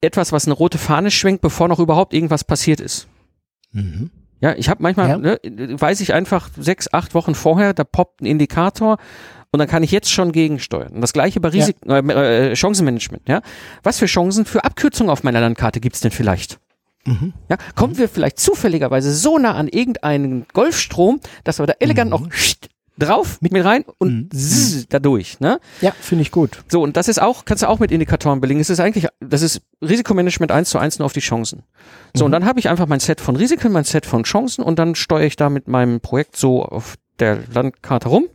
etwas, was eine rote Fahne schwenkt, bevor noch überhaupt irgendwas passiert ist. Mhm. Ja, ich habe manchmal, Ja. ne, weiß ich einfach sechs, acht Wochen vorher, da poppt ein Indikator und dann kann ich jetzt schon gegensteuern. Und das gleiche bei Risik äh, äh, Chancenmanagement. Ja, was für Chancen für Abkürzungen auf meiner Landkarte gibt's denn vielleicht? Mhm. Ja, kommen wir vielleicht zufälligerweise so nah an irgendeinen Golfstrom, dass wir da elegant noch drauf mit mir rein und Mhm. zzz, da durch. Ne? Ja, finde ich gut. So, und das ist auch, kannst du auch mit Indikatoren belegen. Es ist eigentlich, das ist Risikomanagement eins zu eins nur auf die Chancen. So, und dann habe ich einfach mein Set von Risiken, mein Set von Chancen und dann steuere ich da mit meinem Projekt so auf der Landkarte rum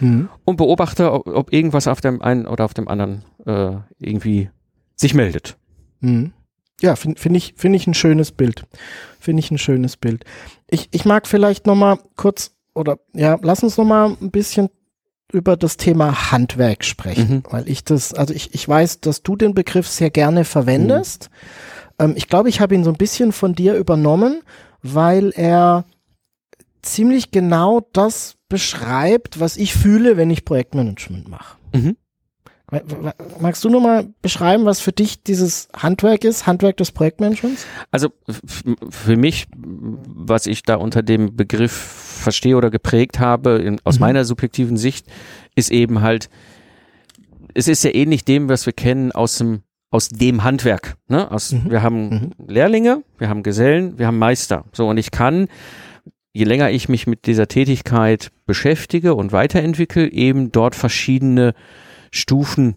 Mhm. und beobachte, ob, ob irgendwas auf dem einen oder auf dem anderen äh, irgendwie sich meldet. Mhm. Ja, finde find ich, finde ich ein schönes Bild. Finde ich ein schönes Bild. Ich, ich mag vielleicht noch mal kurz oder ja, lass uns noch mal ein bisschen über das Thema Handwerk sprechen, Mhm. weil ich das, also ich, ich weiß, dass du den Begriff sehr gerne verwendest. Ähm, ich glaube, ich habe ihn so ein bisschen von dir übernommen, weil er ziemlich genau das beschreibt, was ich fühle, wenn ich Projektmanagement mache. Mhm. Magst du noch mal beschreiben, was für dich dieses Handwerk ist, Handwerk des Projektmanagements? Also für mich, was ich da unter dem Begriff verstehe oder geprägt habe, in, aus Mhm. meiner subjektiven Sicht, ist eben halt, es ist ja ähnlich dem, was wir kennen aus dem aus dem Handwerk. Ne? Aus, mhm. Wir haben mhm. Lehrlinge, wir haben Gesellen, wir haben Meister. So, und ich kann, je länger ich mich mit dieser Tätigkeit beschäftige und weiterentwickle, eben dort verschiedene Stufen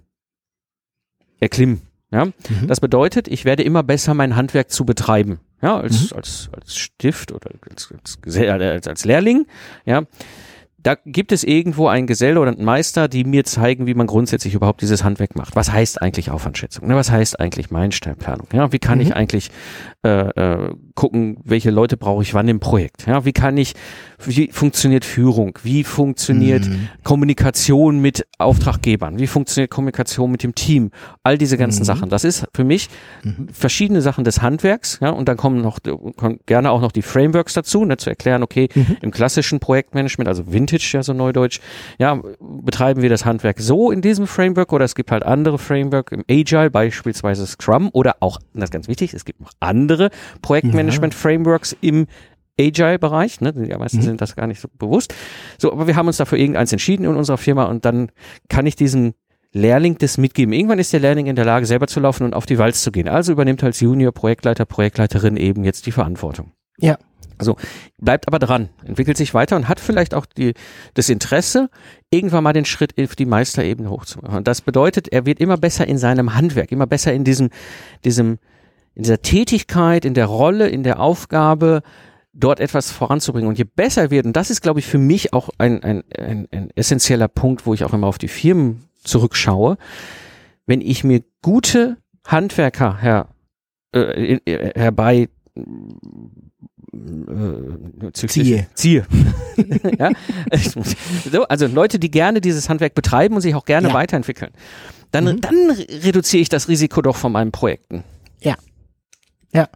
erklimmen. Ja? Mhm. Das bedeutet, ich werde immer besser mein Handwerk zu betreiben. Ja, als, mhm. als, als Stift oder als, als, als, als Lehrling. Ja, da gibt es irgendwo einen Geselle oder einen Meister, die mir zeigen, wie man grundsätzlich überhaupt dieses Handwerk macht. Was heißt eigentlich Aufwandschätzung? Ne? Was heißt eigentlich Meilensteinplanung? Ja, wie kann mhm. ich eigentlich äh, äh, gucken, welche Leute brauche ich wann im Projekt? Ja, wie kann ich, wie funktioniert Führung? Wie funktioniert mhm. Kommunikation mit Auftraggebern? Wie funktioniert Kommunikation mit dem Team? All diese ganzen mhm. Sachen. Das ist für mich mhm. verschiedene Sachen des Handwerks. Ja, und dann kommen noch kommen gerne auch noch die Frameworks dazu, ne, zu erklären, okay, mhm. im klassischen Projektmanagement, also Vintage, ja so neudeutsch, ja, betreiben wir das Handwerk so in diesem Framework oder es gibt halt andere Framework im Agile, beispielsweise Scrum oder auch, das ist ganz wichtig, es gibt noch andere Projektmanagement-Frameworks im Agile-Bereich, ne? Die meisten mhm. sind das gar nicht so bewusst. So, aber wir haben uns dafür irgendeins entschieden in unserer Firma und dann kann ich diesen Lehrling das mitgeben. Irgendwann ist der Lehrling in der Lage, selber zu laufen und auf die Walz zu gehen. Also übernimmt als Junior Projektleiter, Projektleiterin eben jetzt die Verantwortung. Ja. Also bleibt aber dran, entwickelt sich weiter und hat vielleicht auch die, das Interesse, irgendwann mal den Schritt auf die Meisterebene hochzumachen. Und das bedeutet, er wird immer besser in seinem Handwerk, immer besser in diesem, diesem, in dieser Tätigkeit, in der Rolle, in der Aufgabe, dort etwas voranzubringen. Und je besser wird, und das ist, glaube ich, für mich auch ein, ein, ein, ein essentieller Punkt, wo ich auch immer auf die Firmen zurückschaue, wenn ich mir gute Handwerker her, äh, herbei äh, ziehe. ziehe. ja? so, also Leute, die gerne dieses Handwerk betreiben und sich auch gerne ja. weiterentwickeln. Dann, mhm. dann reduziere ich das Risiko doch von meinen Projekten. Ja. Ja.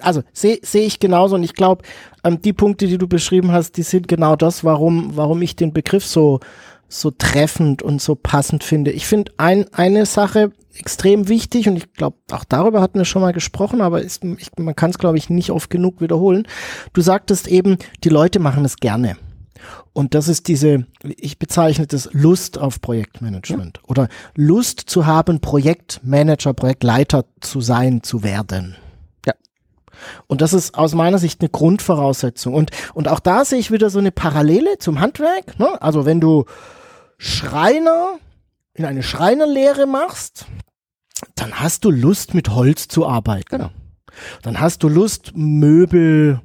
Also sehe seh ich genauso und ich glaube, ähm, die Punkte, die du beschrieben hast, die sind genau das, warum, warum ich den Begriff so, so treffend und so passend finde. Ich finde ein, eine Sache extrem wichtig und ich glaube, auch darüber hatten wir schon mal gesprochen, aber ist, ich, man kann es, glaube ich, nicht oft genug wiederholen. Du sagtest eben, die Leute machen es gerne. Und das ist diese, ich bezeichne das Lust auf Projektmanagement ja. oder Lust zu haben, Projektmanager, Projektleiter zu sein, zu werden. Und das ist aus meiner Sicht eine Grundvoraussetzung. Und, und auch da sehe ich wieder so eine Parallele zum Handwerk. Ne? Also wenn du Schreiner in eine Schreinerlehre machst, dann hast du Lust, mit Holz zu arbeiten. Genau. Dann hast du Lust, Möbel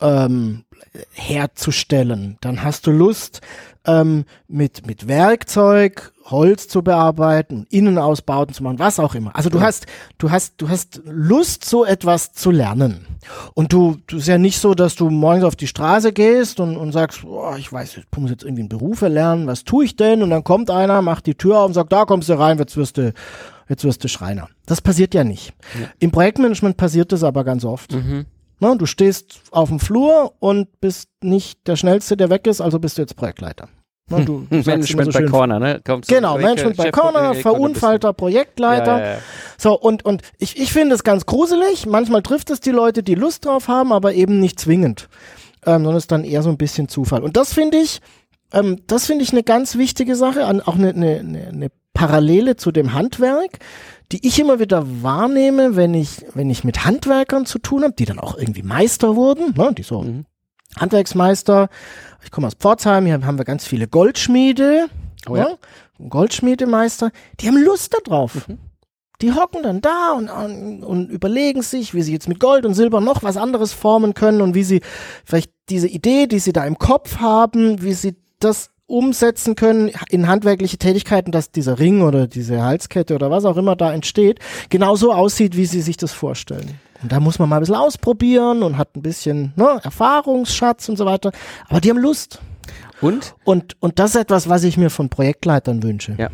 ähm, herzustellen. Dann hast du Lust, ähm, mit, mit Werkzeug Holz zu bearbeiten, Innenausbauten zu machen, was auch immer. Also du ja. hast, du hast, du hast Lust, so etwas zu lernen. Und du, du ist ja nicht so, dass du morgens auf die Straße gehst und, und sagst, boah, ich weiß, ich muss jetzt irgendwie einen Beruf erlernen, was tue ich denn? Und dann kommt einer, macht die Tür auf und sagt, da kommst du rein, jetzt wirst du, jetzt wirst du Schreiner. Das passiert ja nicht. Ja. Im Projektmanagement passiert das aber ganz oft. Mhm. Na, du stehst auf dem Flur und bist nicht der Schnellste, der weg ist, also bist du jetzt Projektleiter. Du, du Management so bei Corner, ne? Kommst genau, Management bei Corner, verunfallter Projektleiter. Ja, ja, ja. So, und, und ich, ich finde es ganz gruselig. Manchmal trifft es die Leute, die Lust drauf haben, aber eben nicht zwingend. Ähm, sondern es ist dann eher so ein bisschen Zufall. Und das finde ich, ähm, das finde ich eine ganz wichtige Sache, an, auch eine, eine, eine Parallele zu dem Handwerk, die ich immer wieder wahrnehme, wenn ich, wenn ich mit Handwerkern zu tun habe, die dann auch irgendwie Meister wurden, ne, die so mhm. Handwerksmeister. Ich komme aus Pforzheim, hier haben wir ganz viele Goldschmiede, oh, ja. ne, Goldschmiedemeister, die haben Lust darauf. Mhm. Die hocken dann da und, und, und überlegen sich, wie sie jetzt mit Gold und Silber noch was anderes formen können und wie sie vielleicht diese Idee, die sie da im Kopf haben, wie sie das umsetzen können in handwerkliche Tätigkeiten, dass dieser Ring oder diese Halskette oder was auch immer da entsteht, genauso aussieht, wie sie sich das vorstellen. Und da muss man mal ein bisschen ausprobieren und hat ein bisschen ne, Erfahrungsschatz und so weiter. Aber die haben Lust. Und? Und, und das ist etwas, was ich mir von Projektleitern wünsche. Ja.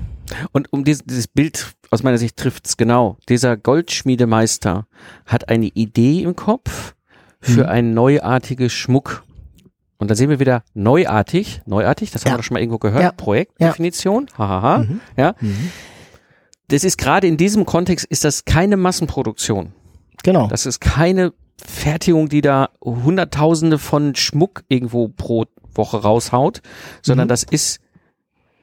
Und um dieses, dieses Bild aus meiner Sicht trifft es genau. Dieser Goldschmiedemeister hat eine Idee im Kopf für mhm. ein neuartiges Schmuck und dann sehen wir wieder neuartig, neuartig, das ja. haben wir doch schon mal irgendwo gehört, ja. Projektdefinition, hahaha, mhm. ja. Mhm. Das ist gerade in diesem Kontext ist das keine Massenproduktion. Genau. Das ist keine Fertigung, die da Hunderttausende von Schmuck irgendwo pro Woche raushaut, sondern mhm. das ist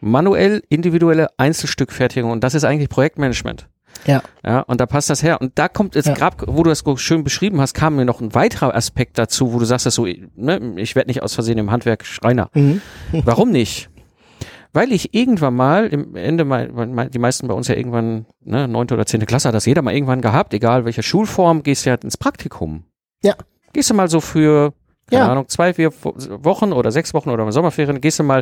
manuell individuelle Einzelstückfertigung und das ist eigentlich Projektmanagement. Ja. Ja, und da passt das her. Und da kommt jetzt Ja. gerade, wo du das so schön beschrieben hast, kam mir noch ein weiterer Aspekt dazu, wo du sagst, dass so, ne, ich werde nicht aus Versehen im Handwerk Schreiner. Mhm. Warum nicht? Weil ich irgendwann mal, im Ende, mal, die meisten bei uns ja irgendwann, ne, neunte oder zehnte Klasse hat das jeder mal irgendwann gehabt, egal welche Schulform, gehst du ja ins Praktikum. Ja. Gehst du mal so für, keine Ja. Ahnung, zwei, vier Wochen oder sechs Wochen oder Sommerferien, gehst du mal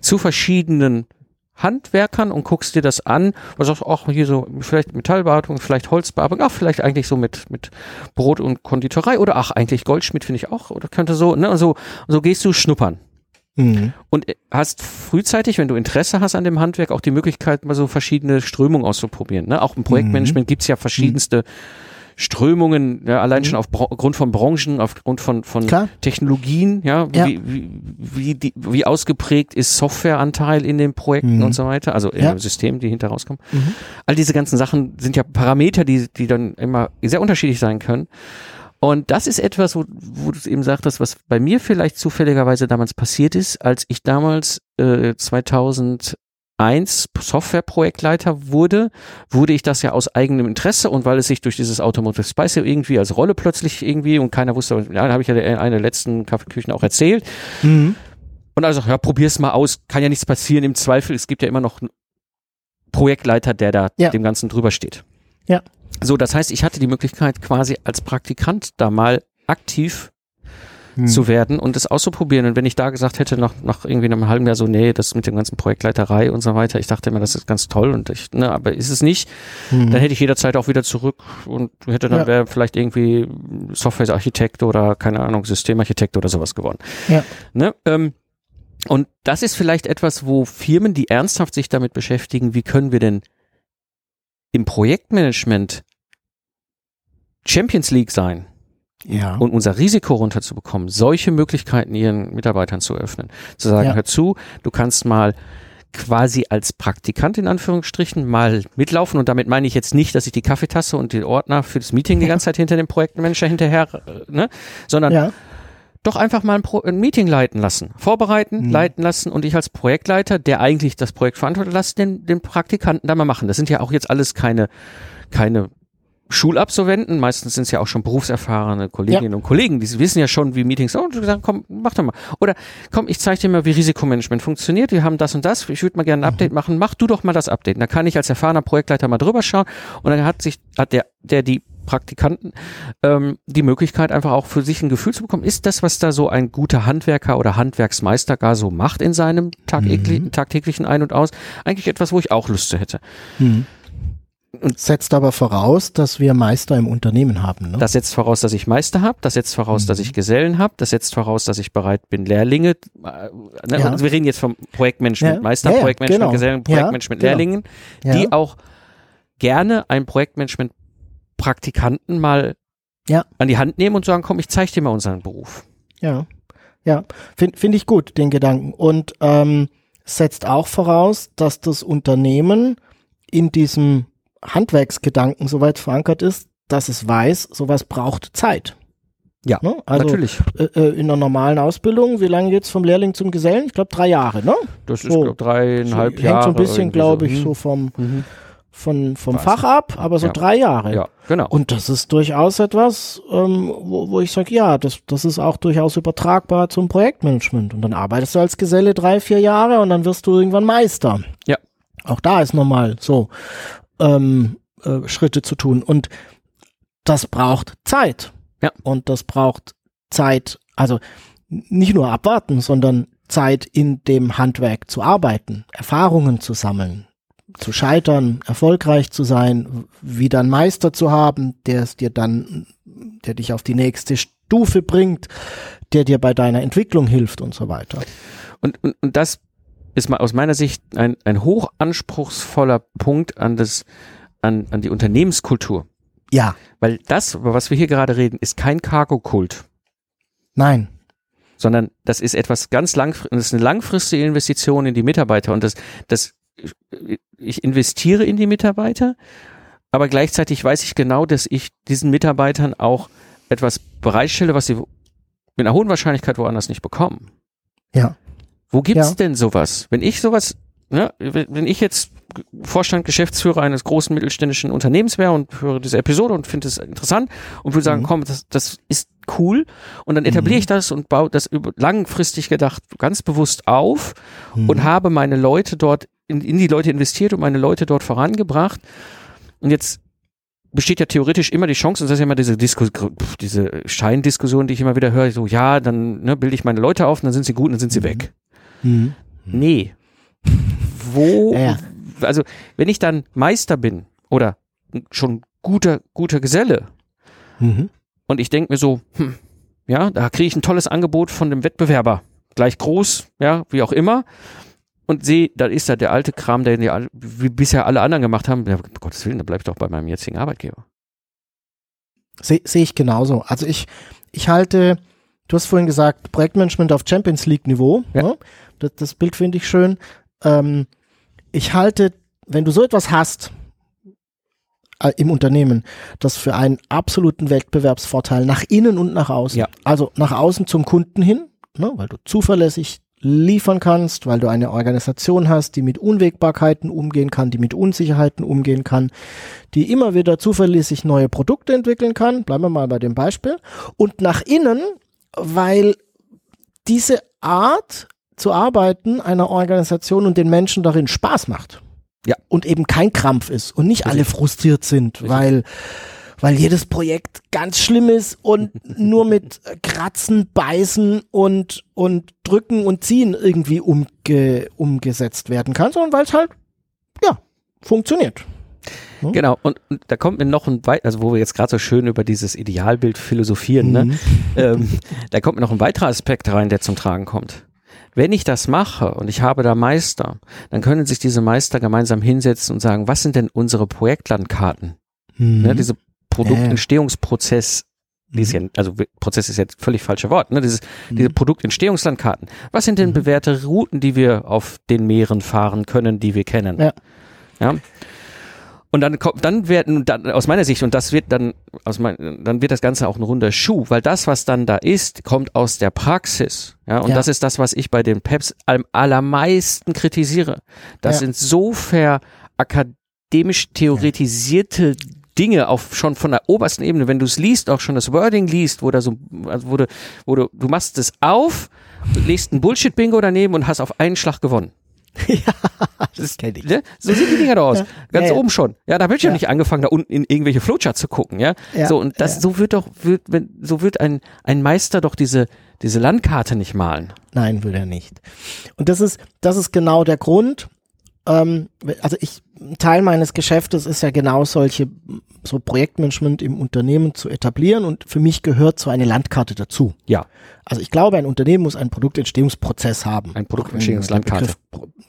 zu verschiedenen Handwerkern und guckst dir das an und sagst, ach, hier so, vielleicht Metallbearbeitung, vielleicht Holzbearbeitung, ach, vielleicht eigentlich so mit, mit Brot und Konditorei oder ach, eigentlich Goldschmied finde ich auch oder könnte so, ne, und so, und so gehst du schnuppern. Mhm. Und hast frühzeitig, wenn du Interesse hast an dem Handwerk, auch die Möglichkeit, mal so verschiedene Strömungen auszuprobieren. Ne? Auch im Projektmanagement gibt's ja verschiedenste Strömungen, ja, allein schon aufgrund von Branchen, aufgrund von, von Klar. Technologien, ja, Ja. Wie, wie, wie, die, wie ausgeprägt ist Softwareanteil in den Projekten Mhm. und so weiter, also in Ja. Systemen, die hinter rauskommen. Mhm. All diese ganzen Sachen sind ja Parameter, die, die dann immer sehr unterschiedlich sein können. Und das ist etwas, wo, wo du eben sagtest, was bei mir vielleicht zufälligerweise damals passiert ist, als ich damals äh, 2001 Softwareprojektleiter wurde, wurde ich das ja aus eigenem Interesse und weil es sich durch dieses Automotive Spice irgendwie als Rolle plötzlich irgendwie und keiner wusste, ja, da habe ich ja der- eine der letzten Kaffeeküchen auch erzählt. Mhm. Und also, ja, probier's mal aus, kann ja nichts passieren. Im Zweifel, es gibt ja immer noch einen Projektleiter, der da Ja. dem Ganzen drüber steht. Ja. So, das heißt, ich hatte die Möglichkeit, quasi als Praktikant da mal aktiv Mhm. zu werden und das auszuprobieren. Und wenn ich da gesagt hätte, nach, nach irgendwie einem halben Jahr so, nee, das mit dem ganzen Projektleiterei und so weiter, ich dachte immer, das ist ganz toll und ich, ne, aber ist es nicht, Mhm. dann hätte ich jederzeit auch wieder zurück und hätte dann Ja. wäre vielleicht irgendwie Softwarearchitekt oder keine Ahnung, Systemarchitekt oder sowas geworden. Ja. Ne? Ähm, und das ist vielleicht etwas, wo Firmen, die ernsthaft sich damit beschäftigen, wie können wir denn im Projektmanagement Champions League sein ja. und unser Risiko runterzubekommen, solche Möglichkeiten ihren Mitarbeitern zu öffnen. Zu sagen, Ja. hör zu, du kannst mal quasi als Praktikant in Anführungsstrichen mal mitlaufen und damit meine ich jetzt nicht, dass ich die Kaffeetasse und den Ordner für das Meeting die ganze Zeit hinter dem Projektmanager hinterher, äh, ne, sondern ja. doch einfach mal ein, Pro ein Meeting leiten lassen, vorbereiten, Mhm. leiten lassen und ich als Projektleiter, der eigentlich das Projekt verantwortet, lass den, den Praktikanten da mal machen. Das sind ja auch jetzt alles keine, keine Schulabsolventen, meistens sind es ja auch schon berufserfahrene Kolleginnen und Kollegen, die wissen ja schon, wie Meetings, oh, und sagen, komm, mach doch mal. Oder komm, ich zeige dir mal, wie Risikomanagement funktioniert, wir haben das und das, ich würde mal gerne ein Update machen, mach du doch mal das Update. Und da kann ich als erfahrener Projektleiter mal drüber schauen und dann hat sich, hat der, der die Praktikanten ähm, die Möglichkeit, einfach auch für sich ein Gefühl zu bekommen, ist das, was da so ein guter Handwerker oder Handwerksmeister gar so macht in seinem tagtäglichen, tagtäglichen Ein- und Aus, eigentlich etwas, wo ich auch Lust zu hätte. Mhm. Setzt aber voraus, dass wir Meister im Unternehmen haben. Ne? Das setzt voraus, dass ich Meister habe, das setzt voraus, dass ich Gesellen habe, das setzt voraus, dass ich bereit bin, Lehrlinge, äh, ne, Ja. wir reden jetzt vom Projektmanagement Ja. Meister, Ja, Projektmanagement genau. Gesellen, Projektmanagement genau. Lehrlingen, die auch gerne einen Projektmanagement Praktikanten mal an die Hand nehmen und sagen, komm, ich zeige dir mal unseren Beruf. Ja, ja, finde find ich gut, den Gedanken. Und ähm, setzt auch voraus, dass das Unternehmen in diesem Handwerksgedanken soweit verankert ist, dass es weiß, sowas braucht Zeit. Ja, Ne? Also Natürlich. äh, äh, in einer normalen Ausbildung, wie lange geht's vom Lehrling zum Gesellen? Ich glaube drei Jahre, ne? Das ist so. glaub, dreieinhalb Hängt Jahre. so ein bisschen, glaube so. ich, Hm. so vom, Mhm. von, vom Weiß Fach ab, aber so Ja. drei Jahre. Ja, genau. Und das ist durchaus etwas, ähm, wo, wo ich sage, ja, das, das ist auch durchaus übertragbar zum Projektmanagement. Und dann arbeitest du als Geselle drei, vier Jahre und dann wirst du irgendwann Meister. Ja. Auch da ist normal so ähm, äh, Schritte zu tun. Und das braucht Zeit. Ja. Und das braucht Zeit, also nicht nur abwarten, sondern Zeit in dem Handwerk zu arbeiten, Erfahrungen zu sammeln, zu scheitern, erfolgreich zu sein, wieder einen Meister zu haben, der es dir dann, der dich auf die nächste Stufe bringt, der dir bei deiner Entwicklung hilft und so weiter. Und, und, und das ist mal aus meiner Sicht ein, ein hochanspruchsvoller Punkt an das, an, an die Unternehmenskultur. Ja, Weil das, über was wir hier gerade reden, ist kein Cargo-Kult, nein, sondern das ist etwas ganz langfristig, das ist eine langfristige Investition in die Mitarbeiter und das, das, ich investiere in die Mitarbeiter, aber gleichzeitig weiß ich genau, dass ich diesen Mitarbeitern auch etwas bereitstelle, was sie mit einer hohen Wahrscheinlichkeit woanders nicht bekommen. ja, Wo gibt's Ja. denn sowas? Wenn ich sowas, ne, wenn ich jetzt Vorstand, Geschäftsführer eines großen mittelständischen Unternehmens wäre und höre diese Episode und finde es interessant und würde sagen, mhm. komm, das, das ist cool und dann etabliere mhm. ich das und baue das über, langfristig gedacht ganz bewusst auf mhm. und habe meine Leute dort in, in die Leute investiert und meine Leute dort vorangebracht und jetzt besteht ja theoretisch immer die Chance, und das ist ja immer diese, Diskus diese Scheindiskussion, die ich immer wieder höre, so, ja, dann ne, bilde ich meine Leute auf und dann sind sie gut und dann sind sie mhm. weg. Mhm. Nee. Wo, ja, ja. also, wenn ich dann Meister bin oder schon guter, guter Geselle mhm. und ich denke mir so, hm, ja, da kriege ich ein tolles Angebot von dem Wettbewerber, gleich groß, ja, wie auch immer, und sehe, da ist da der alte Kram, den die, wie bisher alle anderen gemacht haben, ja, um Gottes Willen, da bleib ich doch bei meinem jetzigen Arbeitgeber. Sehe seh ich genauso. Also ich, ich halte, du hast vorhin gesagt, Projektmanagement auf Champions League Niveau. Ja. Ne? Das, das Bild finde ich schön. Ähm, ich halte, wenn du so etwas hast äh, im Unternehmen, das für einen absoluten Wettbewerbsvorteil nach innen und nach außen. Ja. Also nach außen zum Kunden hin, ne, weil du zuverlässig liefern kannst, weil du eine Organisation hast, die mit Unwägbarkeiten umgehen kann, die mit Unsicherheiten umgehen kann, die immer wieder zuverlässig neue Produkte entwickeln kann. Bleiben wir mal bei dem Beispiel. Und nach innen, weil diese Art zu arbeiten einer Organisation und den Menschen darin Spaß macht. Ja. Und eben kein Krampf ist und nicht alle frustriert sind, weil weil jedes Projekt ganz schlimm ist und nur mit Kratzen, Beißen und, und Drücken und Ziehen irgendwie umge, umgesetzt werden kann, sondern weil es halt, ja, funktioniert. Hm? Genau, und, und, da kommt mir noch ein weiterer, also wo wir jetzt gerade so schön über dieses Idealbild philosophieren, ne? mhm. ne? ähm, da kommt mir noch ein weiterer Aspekt rein, der zum Tragen kommt. Wenn ich das mache und ich habe da Meister, dann können sich diese Meister gemeinsam hinsetzen und sagen, was sind denn unsere Projektlandkarten? Mhm. Ne, diese Produktentstehungsprozess mhm. ja, also Prozess ist jetzt völlig falsche Wort, ne? Dieses, mhm. diese Produktentstehungslandkarten. Was sind denn mhm. bewährte Routen, die wir auf den Meeren fahren können, die wir kennen? Ja. ja? Und dann kommt, dann werden, dann, aus meiner Sicht, und das wird dann, aus mein, dann wird das Ganze auch ein runder Schuh, weil das, was dann da ist, kommt aus der Praxis. Ja, und ja. das ist das, was ich bei den Peps am allermeisten kritisiere. Das ja. sind so ver akademisch theoretisierte Dinge auf schon von der obersten Ebene, wenn du es liest, auch schon das Wording liest, wo da so, also wo du, wo du, du machst es auf, legst ein Bullshit-Bingo daneben und hast auf einen Schlag gewonnen. ja, das kenne ich. Ne? So sehen die Dinger da aus. Ja. Ganz ja, oben schon. Ja, da habe ich ja. nicht angefangen, da unten in irgendwelche Flowcharts zu gucken, ja. So, und das, so wird doch, wird, wenn, so wird ein, ein Meister doch diese, diese Landkarte nicht malen. Nein, will er nicht. Und das ist, das ist genau der Grund, ähm, also ich, Teil meines Geschäftes ist ja genau solche, so Projektmanagement im Unternehmen zu etablieren und für mich gehört so eine Landkarte dazu. Ja. Also ich glaube, ein Unternehmen muss einen Produktentstehungsprozess haben. Ein Produktentstehungslandkarte.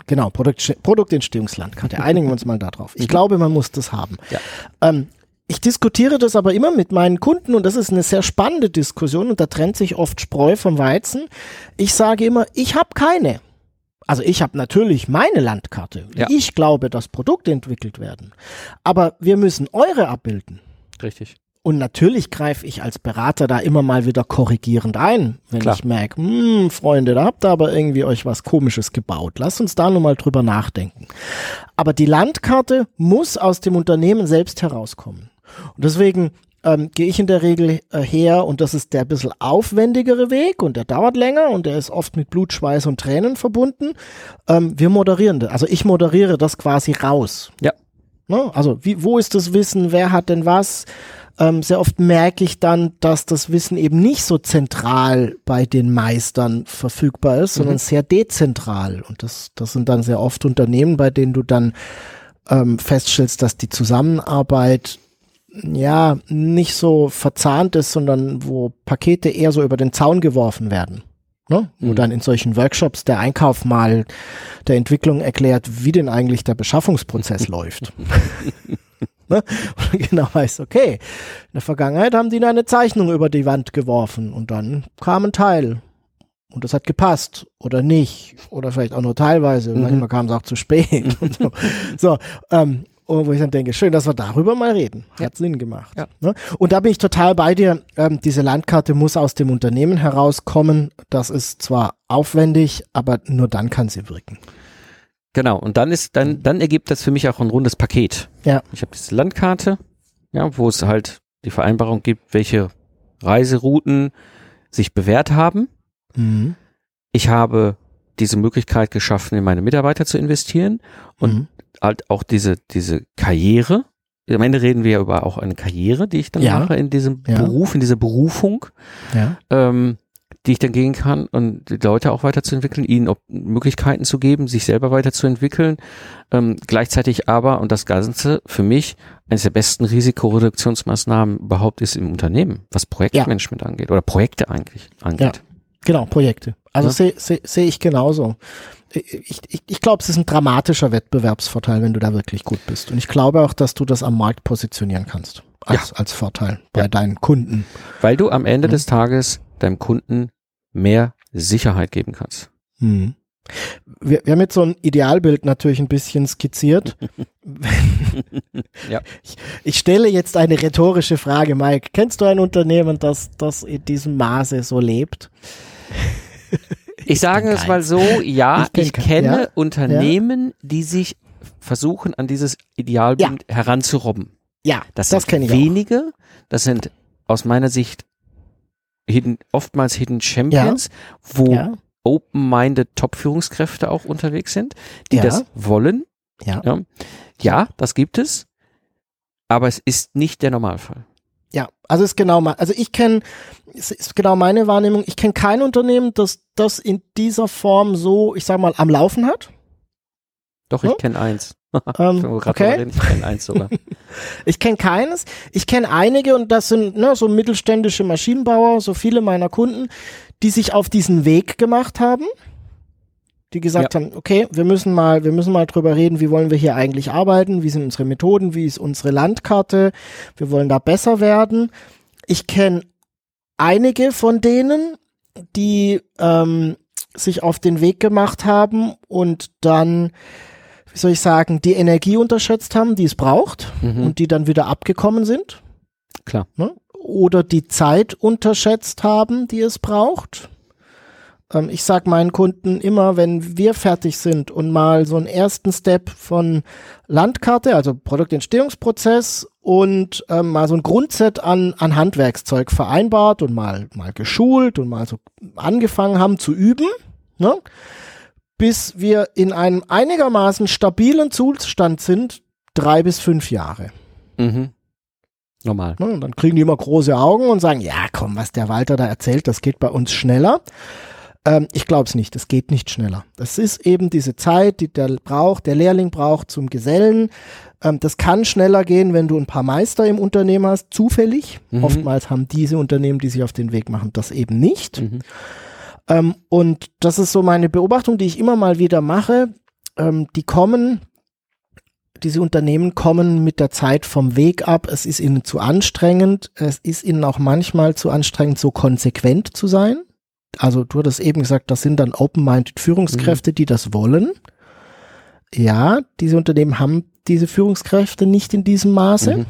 genau, Produkt, Produktentstehungslandkarte. Einigen wir uns mal darauf. Ich mhm. glaube, man muss das haben. Ja. Ähm, ich diskutiere das aber immer mit meinen Kunden und das ist eine sehr spannende Diskussion und da trennt sich oft Spreu vom Weizen. Ich sage immer, ich habe keine. Also ich habe natürlich meine Landkarte. Ja. Ich glaube, dass Produkte entwickelt werden. Aber wir müssen eure abbilden. Richtig. Und natürlich greife ich als Berater da immer mal wieder korrigierend ein, wenn Klar. ich merke, hm, Freunde, da habt ihr aber irgendwie euch was Komisches gebaut. Lasst uns da nochmal drüber nachdenken. Aber die Landkarte muss aus dem Unternehmen selbst herauskommen. Und deswegen ähm, gehe ich in der Regel äh, her und das ist der bisschen aufwendigere Weg und der dauert länger und der ist oft mit Blut, Schweiß und Tränen verbunden. Ähm, wir moderieren das, also ich moderiere das quasi raus. Ja. Ne? Also wie, wo ist das Wissen, wer hat denn was? Ähm, sehr oft merke ich dann, dass das Wissen eben nicht so zentral bei den Meistern verfügbar ist, sondern mhm. sehr dezentral. Und das, das sind dann sehr oft Unternehmen, bei denen du dann ähm, feststellst, dass die Zusammenarbeit ja, nicht so verzahnt ist, sondern wo Pakete eher so über den Zaun geworfen werden. Ne? Mhm. Wo dann in solchen Workshops der Einkauf mal der Entwicklung erklärt, wie denn eigentlich der Beschaffungsprozess läuft. ne? Und genau weiß, okay, in der Vergangenheit haben die eine Zeichnung über die Wand geworfen und dann kam ein Teil. Und das hat gepasst oder nicht. Oder vielleicht auch nur teilweise. Mhm. Manchmal kam es auch zu spät. und so, so ähm, und wo ich dann denke, schön, dass wir darüber mal reden. Hat ja. Sinn gemacht. Ja. Ne? Und da bin ich total bei dir. Ähm, diese Landkarte muss aus dem Unternehmen herauskommen. Das ist zwar aufwendig, aber nur dann kann sie wirken. Genau, und dann ist, dann, dann ergibt das für mich auch ein rundes Paket. Ja. Ich habe diese Landkarte, ja, wo es halt die Vereinbarung gibt, welche Reiserouten sich bewährt haben. Mhm. Ich habe diese Möglichkeit geschaffen, in meine Mitarbeiter zu investieren und Mhm. Halt auch diese, diese Karriere. Am Ende reden wir ja über auch eine Karriere, die ich dann Ja. mache in diesem Ja. Beruf, in dieser Berufung, Ja. ähm, die ich dann gehen kann und die Leute auch weiterzuentwickeln, ihnen auch Möglichkeiten zu geben, sich selber weiterzuentwickeln. Ähm, gleichzeitig aber, und das Ganze für mich, eines der besten Risikoreduktionsmaßnahmen überhaupt ist im Unternehmen, was Projektmanagement angeht oder Projekte eigentlich angeht. Genau, Projekte. Also Ja. sehe seh, seh ich genauso. Ich, ich, ich glaube, es ist ein dramatischer Wettbewerbsvorteil, wenn du da wirklich gut bist. Und ich glaube auch, dass du das am Markt positionieren kannst. Als, als Vorteil bei Ja. deinen Kunden. Weil du am Ende Mhm. des Tages deinem Kunden mehr Sicherheit geben kannst. Hm. Wir, wir haben jetzt so ein Idealbild natürlich ein bisschen skizziert. Ja. ich, ich stelle jetzt eine rhetorische Frage, Mike. Kennst du ein Unternehmen, das, das in diesem Maße so lebt? Ich sage es mal so, ja, Ich ich kenne ja, Unternehmen, die sich versuchen, an dieses Idealbild heranzurobben. Ja, Das, das sind kenne ich auch. wenige, das sind aus meiner Sicht hidden, oftmals Hidden Champions, wo Ja, open-minded Top-Führungskräfte auch unterwegs sind, die Ja. das wollen. ja. Ja. ja, das gibt es, aber es ist nicht der Normalfall. Ja, also ist genau mein, also ich kenne, es ist genau meine Wahrnehmung, ich kenne kein Unternehmen, das das in dieser Form so, ich sag mal, am Laufen hat. Doch, Hm? ich kenne eins. Ähm, wir gerade okay. Ich kenne eins sogar. Ich kenne keines. Ich kenne einige und das sind ne, so mittelständische Maschinenbauer, so viele meiner Kunden, die sich auf diesen Weg gemacht haben, die gesagt haben, okay, wir müssen mal, wir müssen mal drüber reden, wie wollen wir hier eigentlich arbeiten, wie sind unsere Methoden, wie ist unsere Landkarte, wir wollen da besser werden. Ich kenne einige von denen, die ähm, sich auf den Weg gemacht haben und dann, wie soll ich sagen, die Energie unterschätzt haben, die es braucht Mhm. und die dann wieder abgekommen sind. Klar. Ne? Oder die Zeit unterschätzt haben, die es braucht. Ähm, ich sag meinen Kunden immer, wenn wir fertig sind und mal so einen ersten Step von Landkarte, also Produktentstehungsprozess und ähm, mal so ein Grundset an, an Handwerkszeug vereinbart und mal, mal geschult und mal so angefangen haben zu üben, ne? bis wir in einem einigermaßen stabilen Zustand sind, drei bis fünf Jahre. Mhm. Normal. Ne? Und dann kriegen die immer große Augen und sagen, ja, komm, was der Walter da erzählt, das geht bei uns schneller. Ähm, ich glaube es nicht, das geht nicht schneller. Das ist eben diese Zeit, die der braucht, der Lehrling braucht zum Gesellen. Ähm, das kann schneller gehen, wenn du ein paar Meister im Unternehmen hast, zufällig. Mhm. Oftmals haben diese Unternehmen, die sich auf den Weg machen, das eben nicht. Mhm. Ähm, und das ist so meine Beobachtung, die ich immer mal wieder mache. Ähm, die kommen, diese Unternehmen kommen mit der Zeit vom Weg ab. Es ist ihnen zu anstrengend. Es ist ihnen auch manchmal zu anstrengend, so konsequent zu sein. Also du hattest eben gesagt, das sind dann open-minded Führungskräfte, die das wollen. Ja, diese Unternehmen haben diese Führungskräfte nicht in diesem Maße Mhm.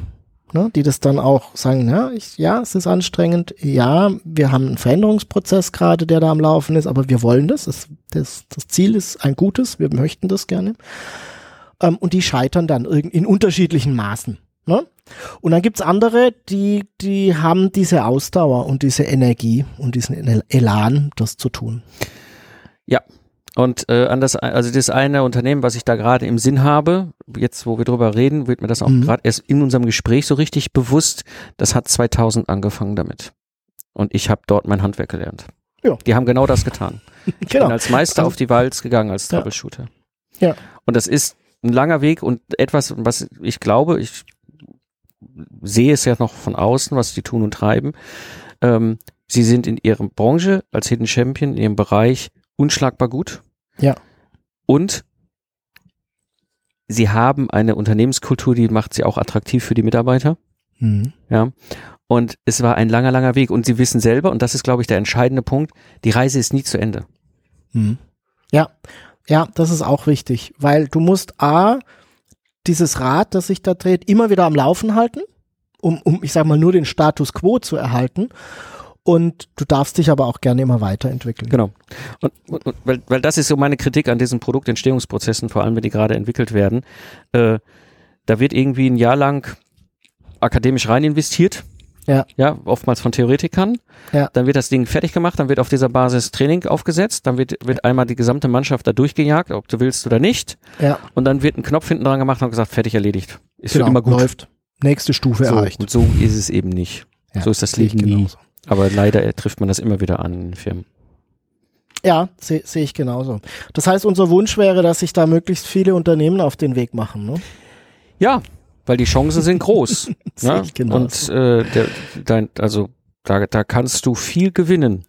ne, die das dann auch sagen, ja, ich, ja, es ist anstrengend, ja, wir haben einen Veränderungsprozess gerade, der da am Laufen ist, aber wir wollen das, es, das, das Ziel ist ein gutes, wir möchten das gerne. Ähm, und die scheitern dann irgend- in unterschiedlichen Maßen. Ne? Und dann gibt's andere, die, die haben diese Ausdauer und diese Energie und diesen El- Elan, das zu tun. Und äh, an das, also das eine Unternehmen, was ich da gerade im Sinn habe, jetzt wo wir drüber reden, wird mir das auch Mhm. gerade erst in unserem Gespräch so richtig bewusst. Das hat 2000 angefangen damit. Und ich habe dort mein Handwerk gelernt. Ja. Die haben genau das getan. Ich bin als Meister Also- auf die Walz gegangen, als Ja. Troubleshooter. Ja. Und das ist ein langer Weg und etwas, was ich glaube, ich sehe es ja noch von außen, was die tun und treiben. Ähm, sie sind in ihrer Branche als Hidden Champion, in ihrem Bereich unschlagbar gut. Ja. Und sie haben eine Unternehmenskultur, die macht sie auch attraktiv für die Mitarbeiter. Mhm. Ja. Und es war ein langer, langer Weg. Und sie wissen selber, und das ist, glaube ich, der entscheidende Punkt, die Reise ist nie zu Ende. Mhm. Ja, ja, das ist auch wichtig, weil du musst A, dieses Rad, das sich da dreht, immer wieder am Laufen halten, um, um ich sag mal, nur den Status quo zu erhalten. und du darfst dich aber auch gerne immer weiterentwickeln. Genau. Und, und, und weil, weil das ist so meine Kritik an diesen Produktentstehungsprozessen, vor allem wenn die gerade entwickelt werden. Äh, da wird irgendwie ein Jahr lang akademisch rein investiert. Ja. Ja, oftmals von Theoretikern. Ja. Dann wird das Ding fertig gemacht, dann wird auf dieser Basis Training aufgesetzt, dann wird, wird einmal die gesamte Mannschaft da durchgejagt, ob du willst oder nicht. Ja, Und dann wird ein Knopf hinten dran gemacht und gesagt, fertig erledigt. Ist genau, für immer gut. läuft. Nächste Stufe So, erreicht. und so ist es eben nicht. Ja, so ist das Leben nie. genauso. Aber leider trifft man das immer wieder an in Firmen. Ja, sehe seh ich genauso. Das heißt, unser Wunsch wäre, dass sich da möglichst viele Unternehmen auf den Weg machen. Ne? Ja, weil die Chancen sind groß. Sehe ne? ich genauso. Und äh, der, dein, also da, da kannst du viel gewinnen,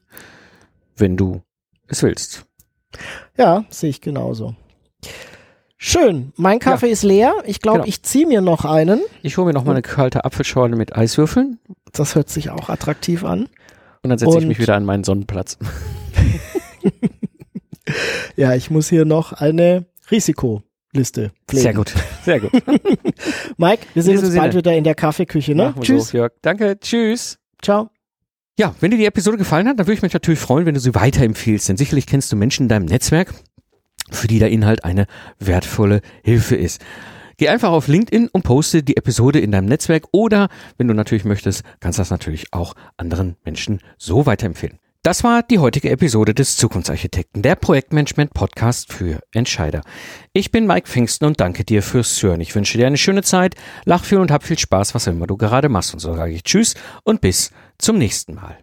wenn du es willst. Ja, sehe ich genauso. Schön. Mein Kaffee ist leer. Ich glaube, Genau. ich ziehe mir noch einen. Ich hole mir noch mal eine kalte Apfelschorle mit Eiswürfeln Das hört sich auch attraktiv an. und dann setze ich mich wieder an meinen Sonnenplatz. Ja, ich muss hier noch eine Risikoliste pflegen. Sehr gut, sehr gut. Mike, wir sehen uns bald Sinne. wieder in der Kaffeeküche. Ne? Tschüss. So, Jörg. Danke, tschüss. Ciao. Ja, wenn dir die Episode gefallen hat, dann würde ich mich natürlich freuen, wenn du sie weiterempfiehlst, denn sicherlich kennst du Menschen in deinem Netzwerk, für die der Inhalt eine wertvolle Hilfe ist. Geh einfach auf LinkedIn und poste die Episode in deinem Netzwerk oder, wenn du natürlich möchtest, kannst du das natürlich auch anderen Menschen so weiterempfehlen. Das war die heutige Episode des Zukunftsarchitekten, der Projektmanagement-Podcast für Entscheider. Ich bin Mike Pfingsten und danke dir fürs Hören. Ich wünsche dir eine schöne Zeit, lach viel und hab viel Spaß, was immer du gerade machst. Und so sage ich Tschüss und bis zum nächsten Mal.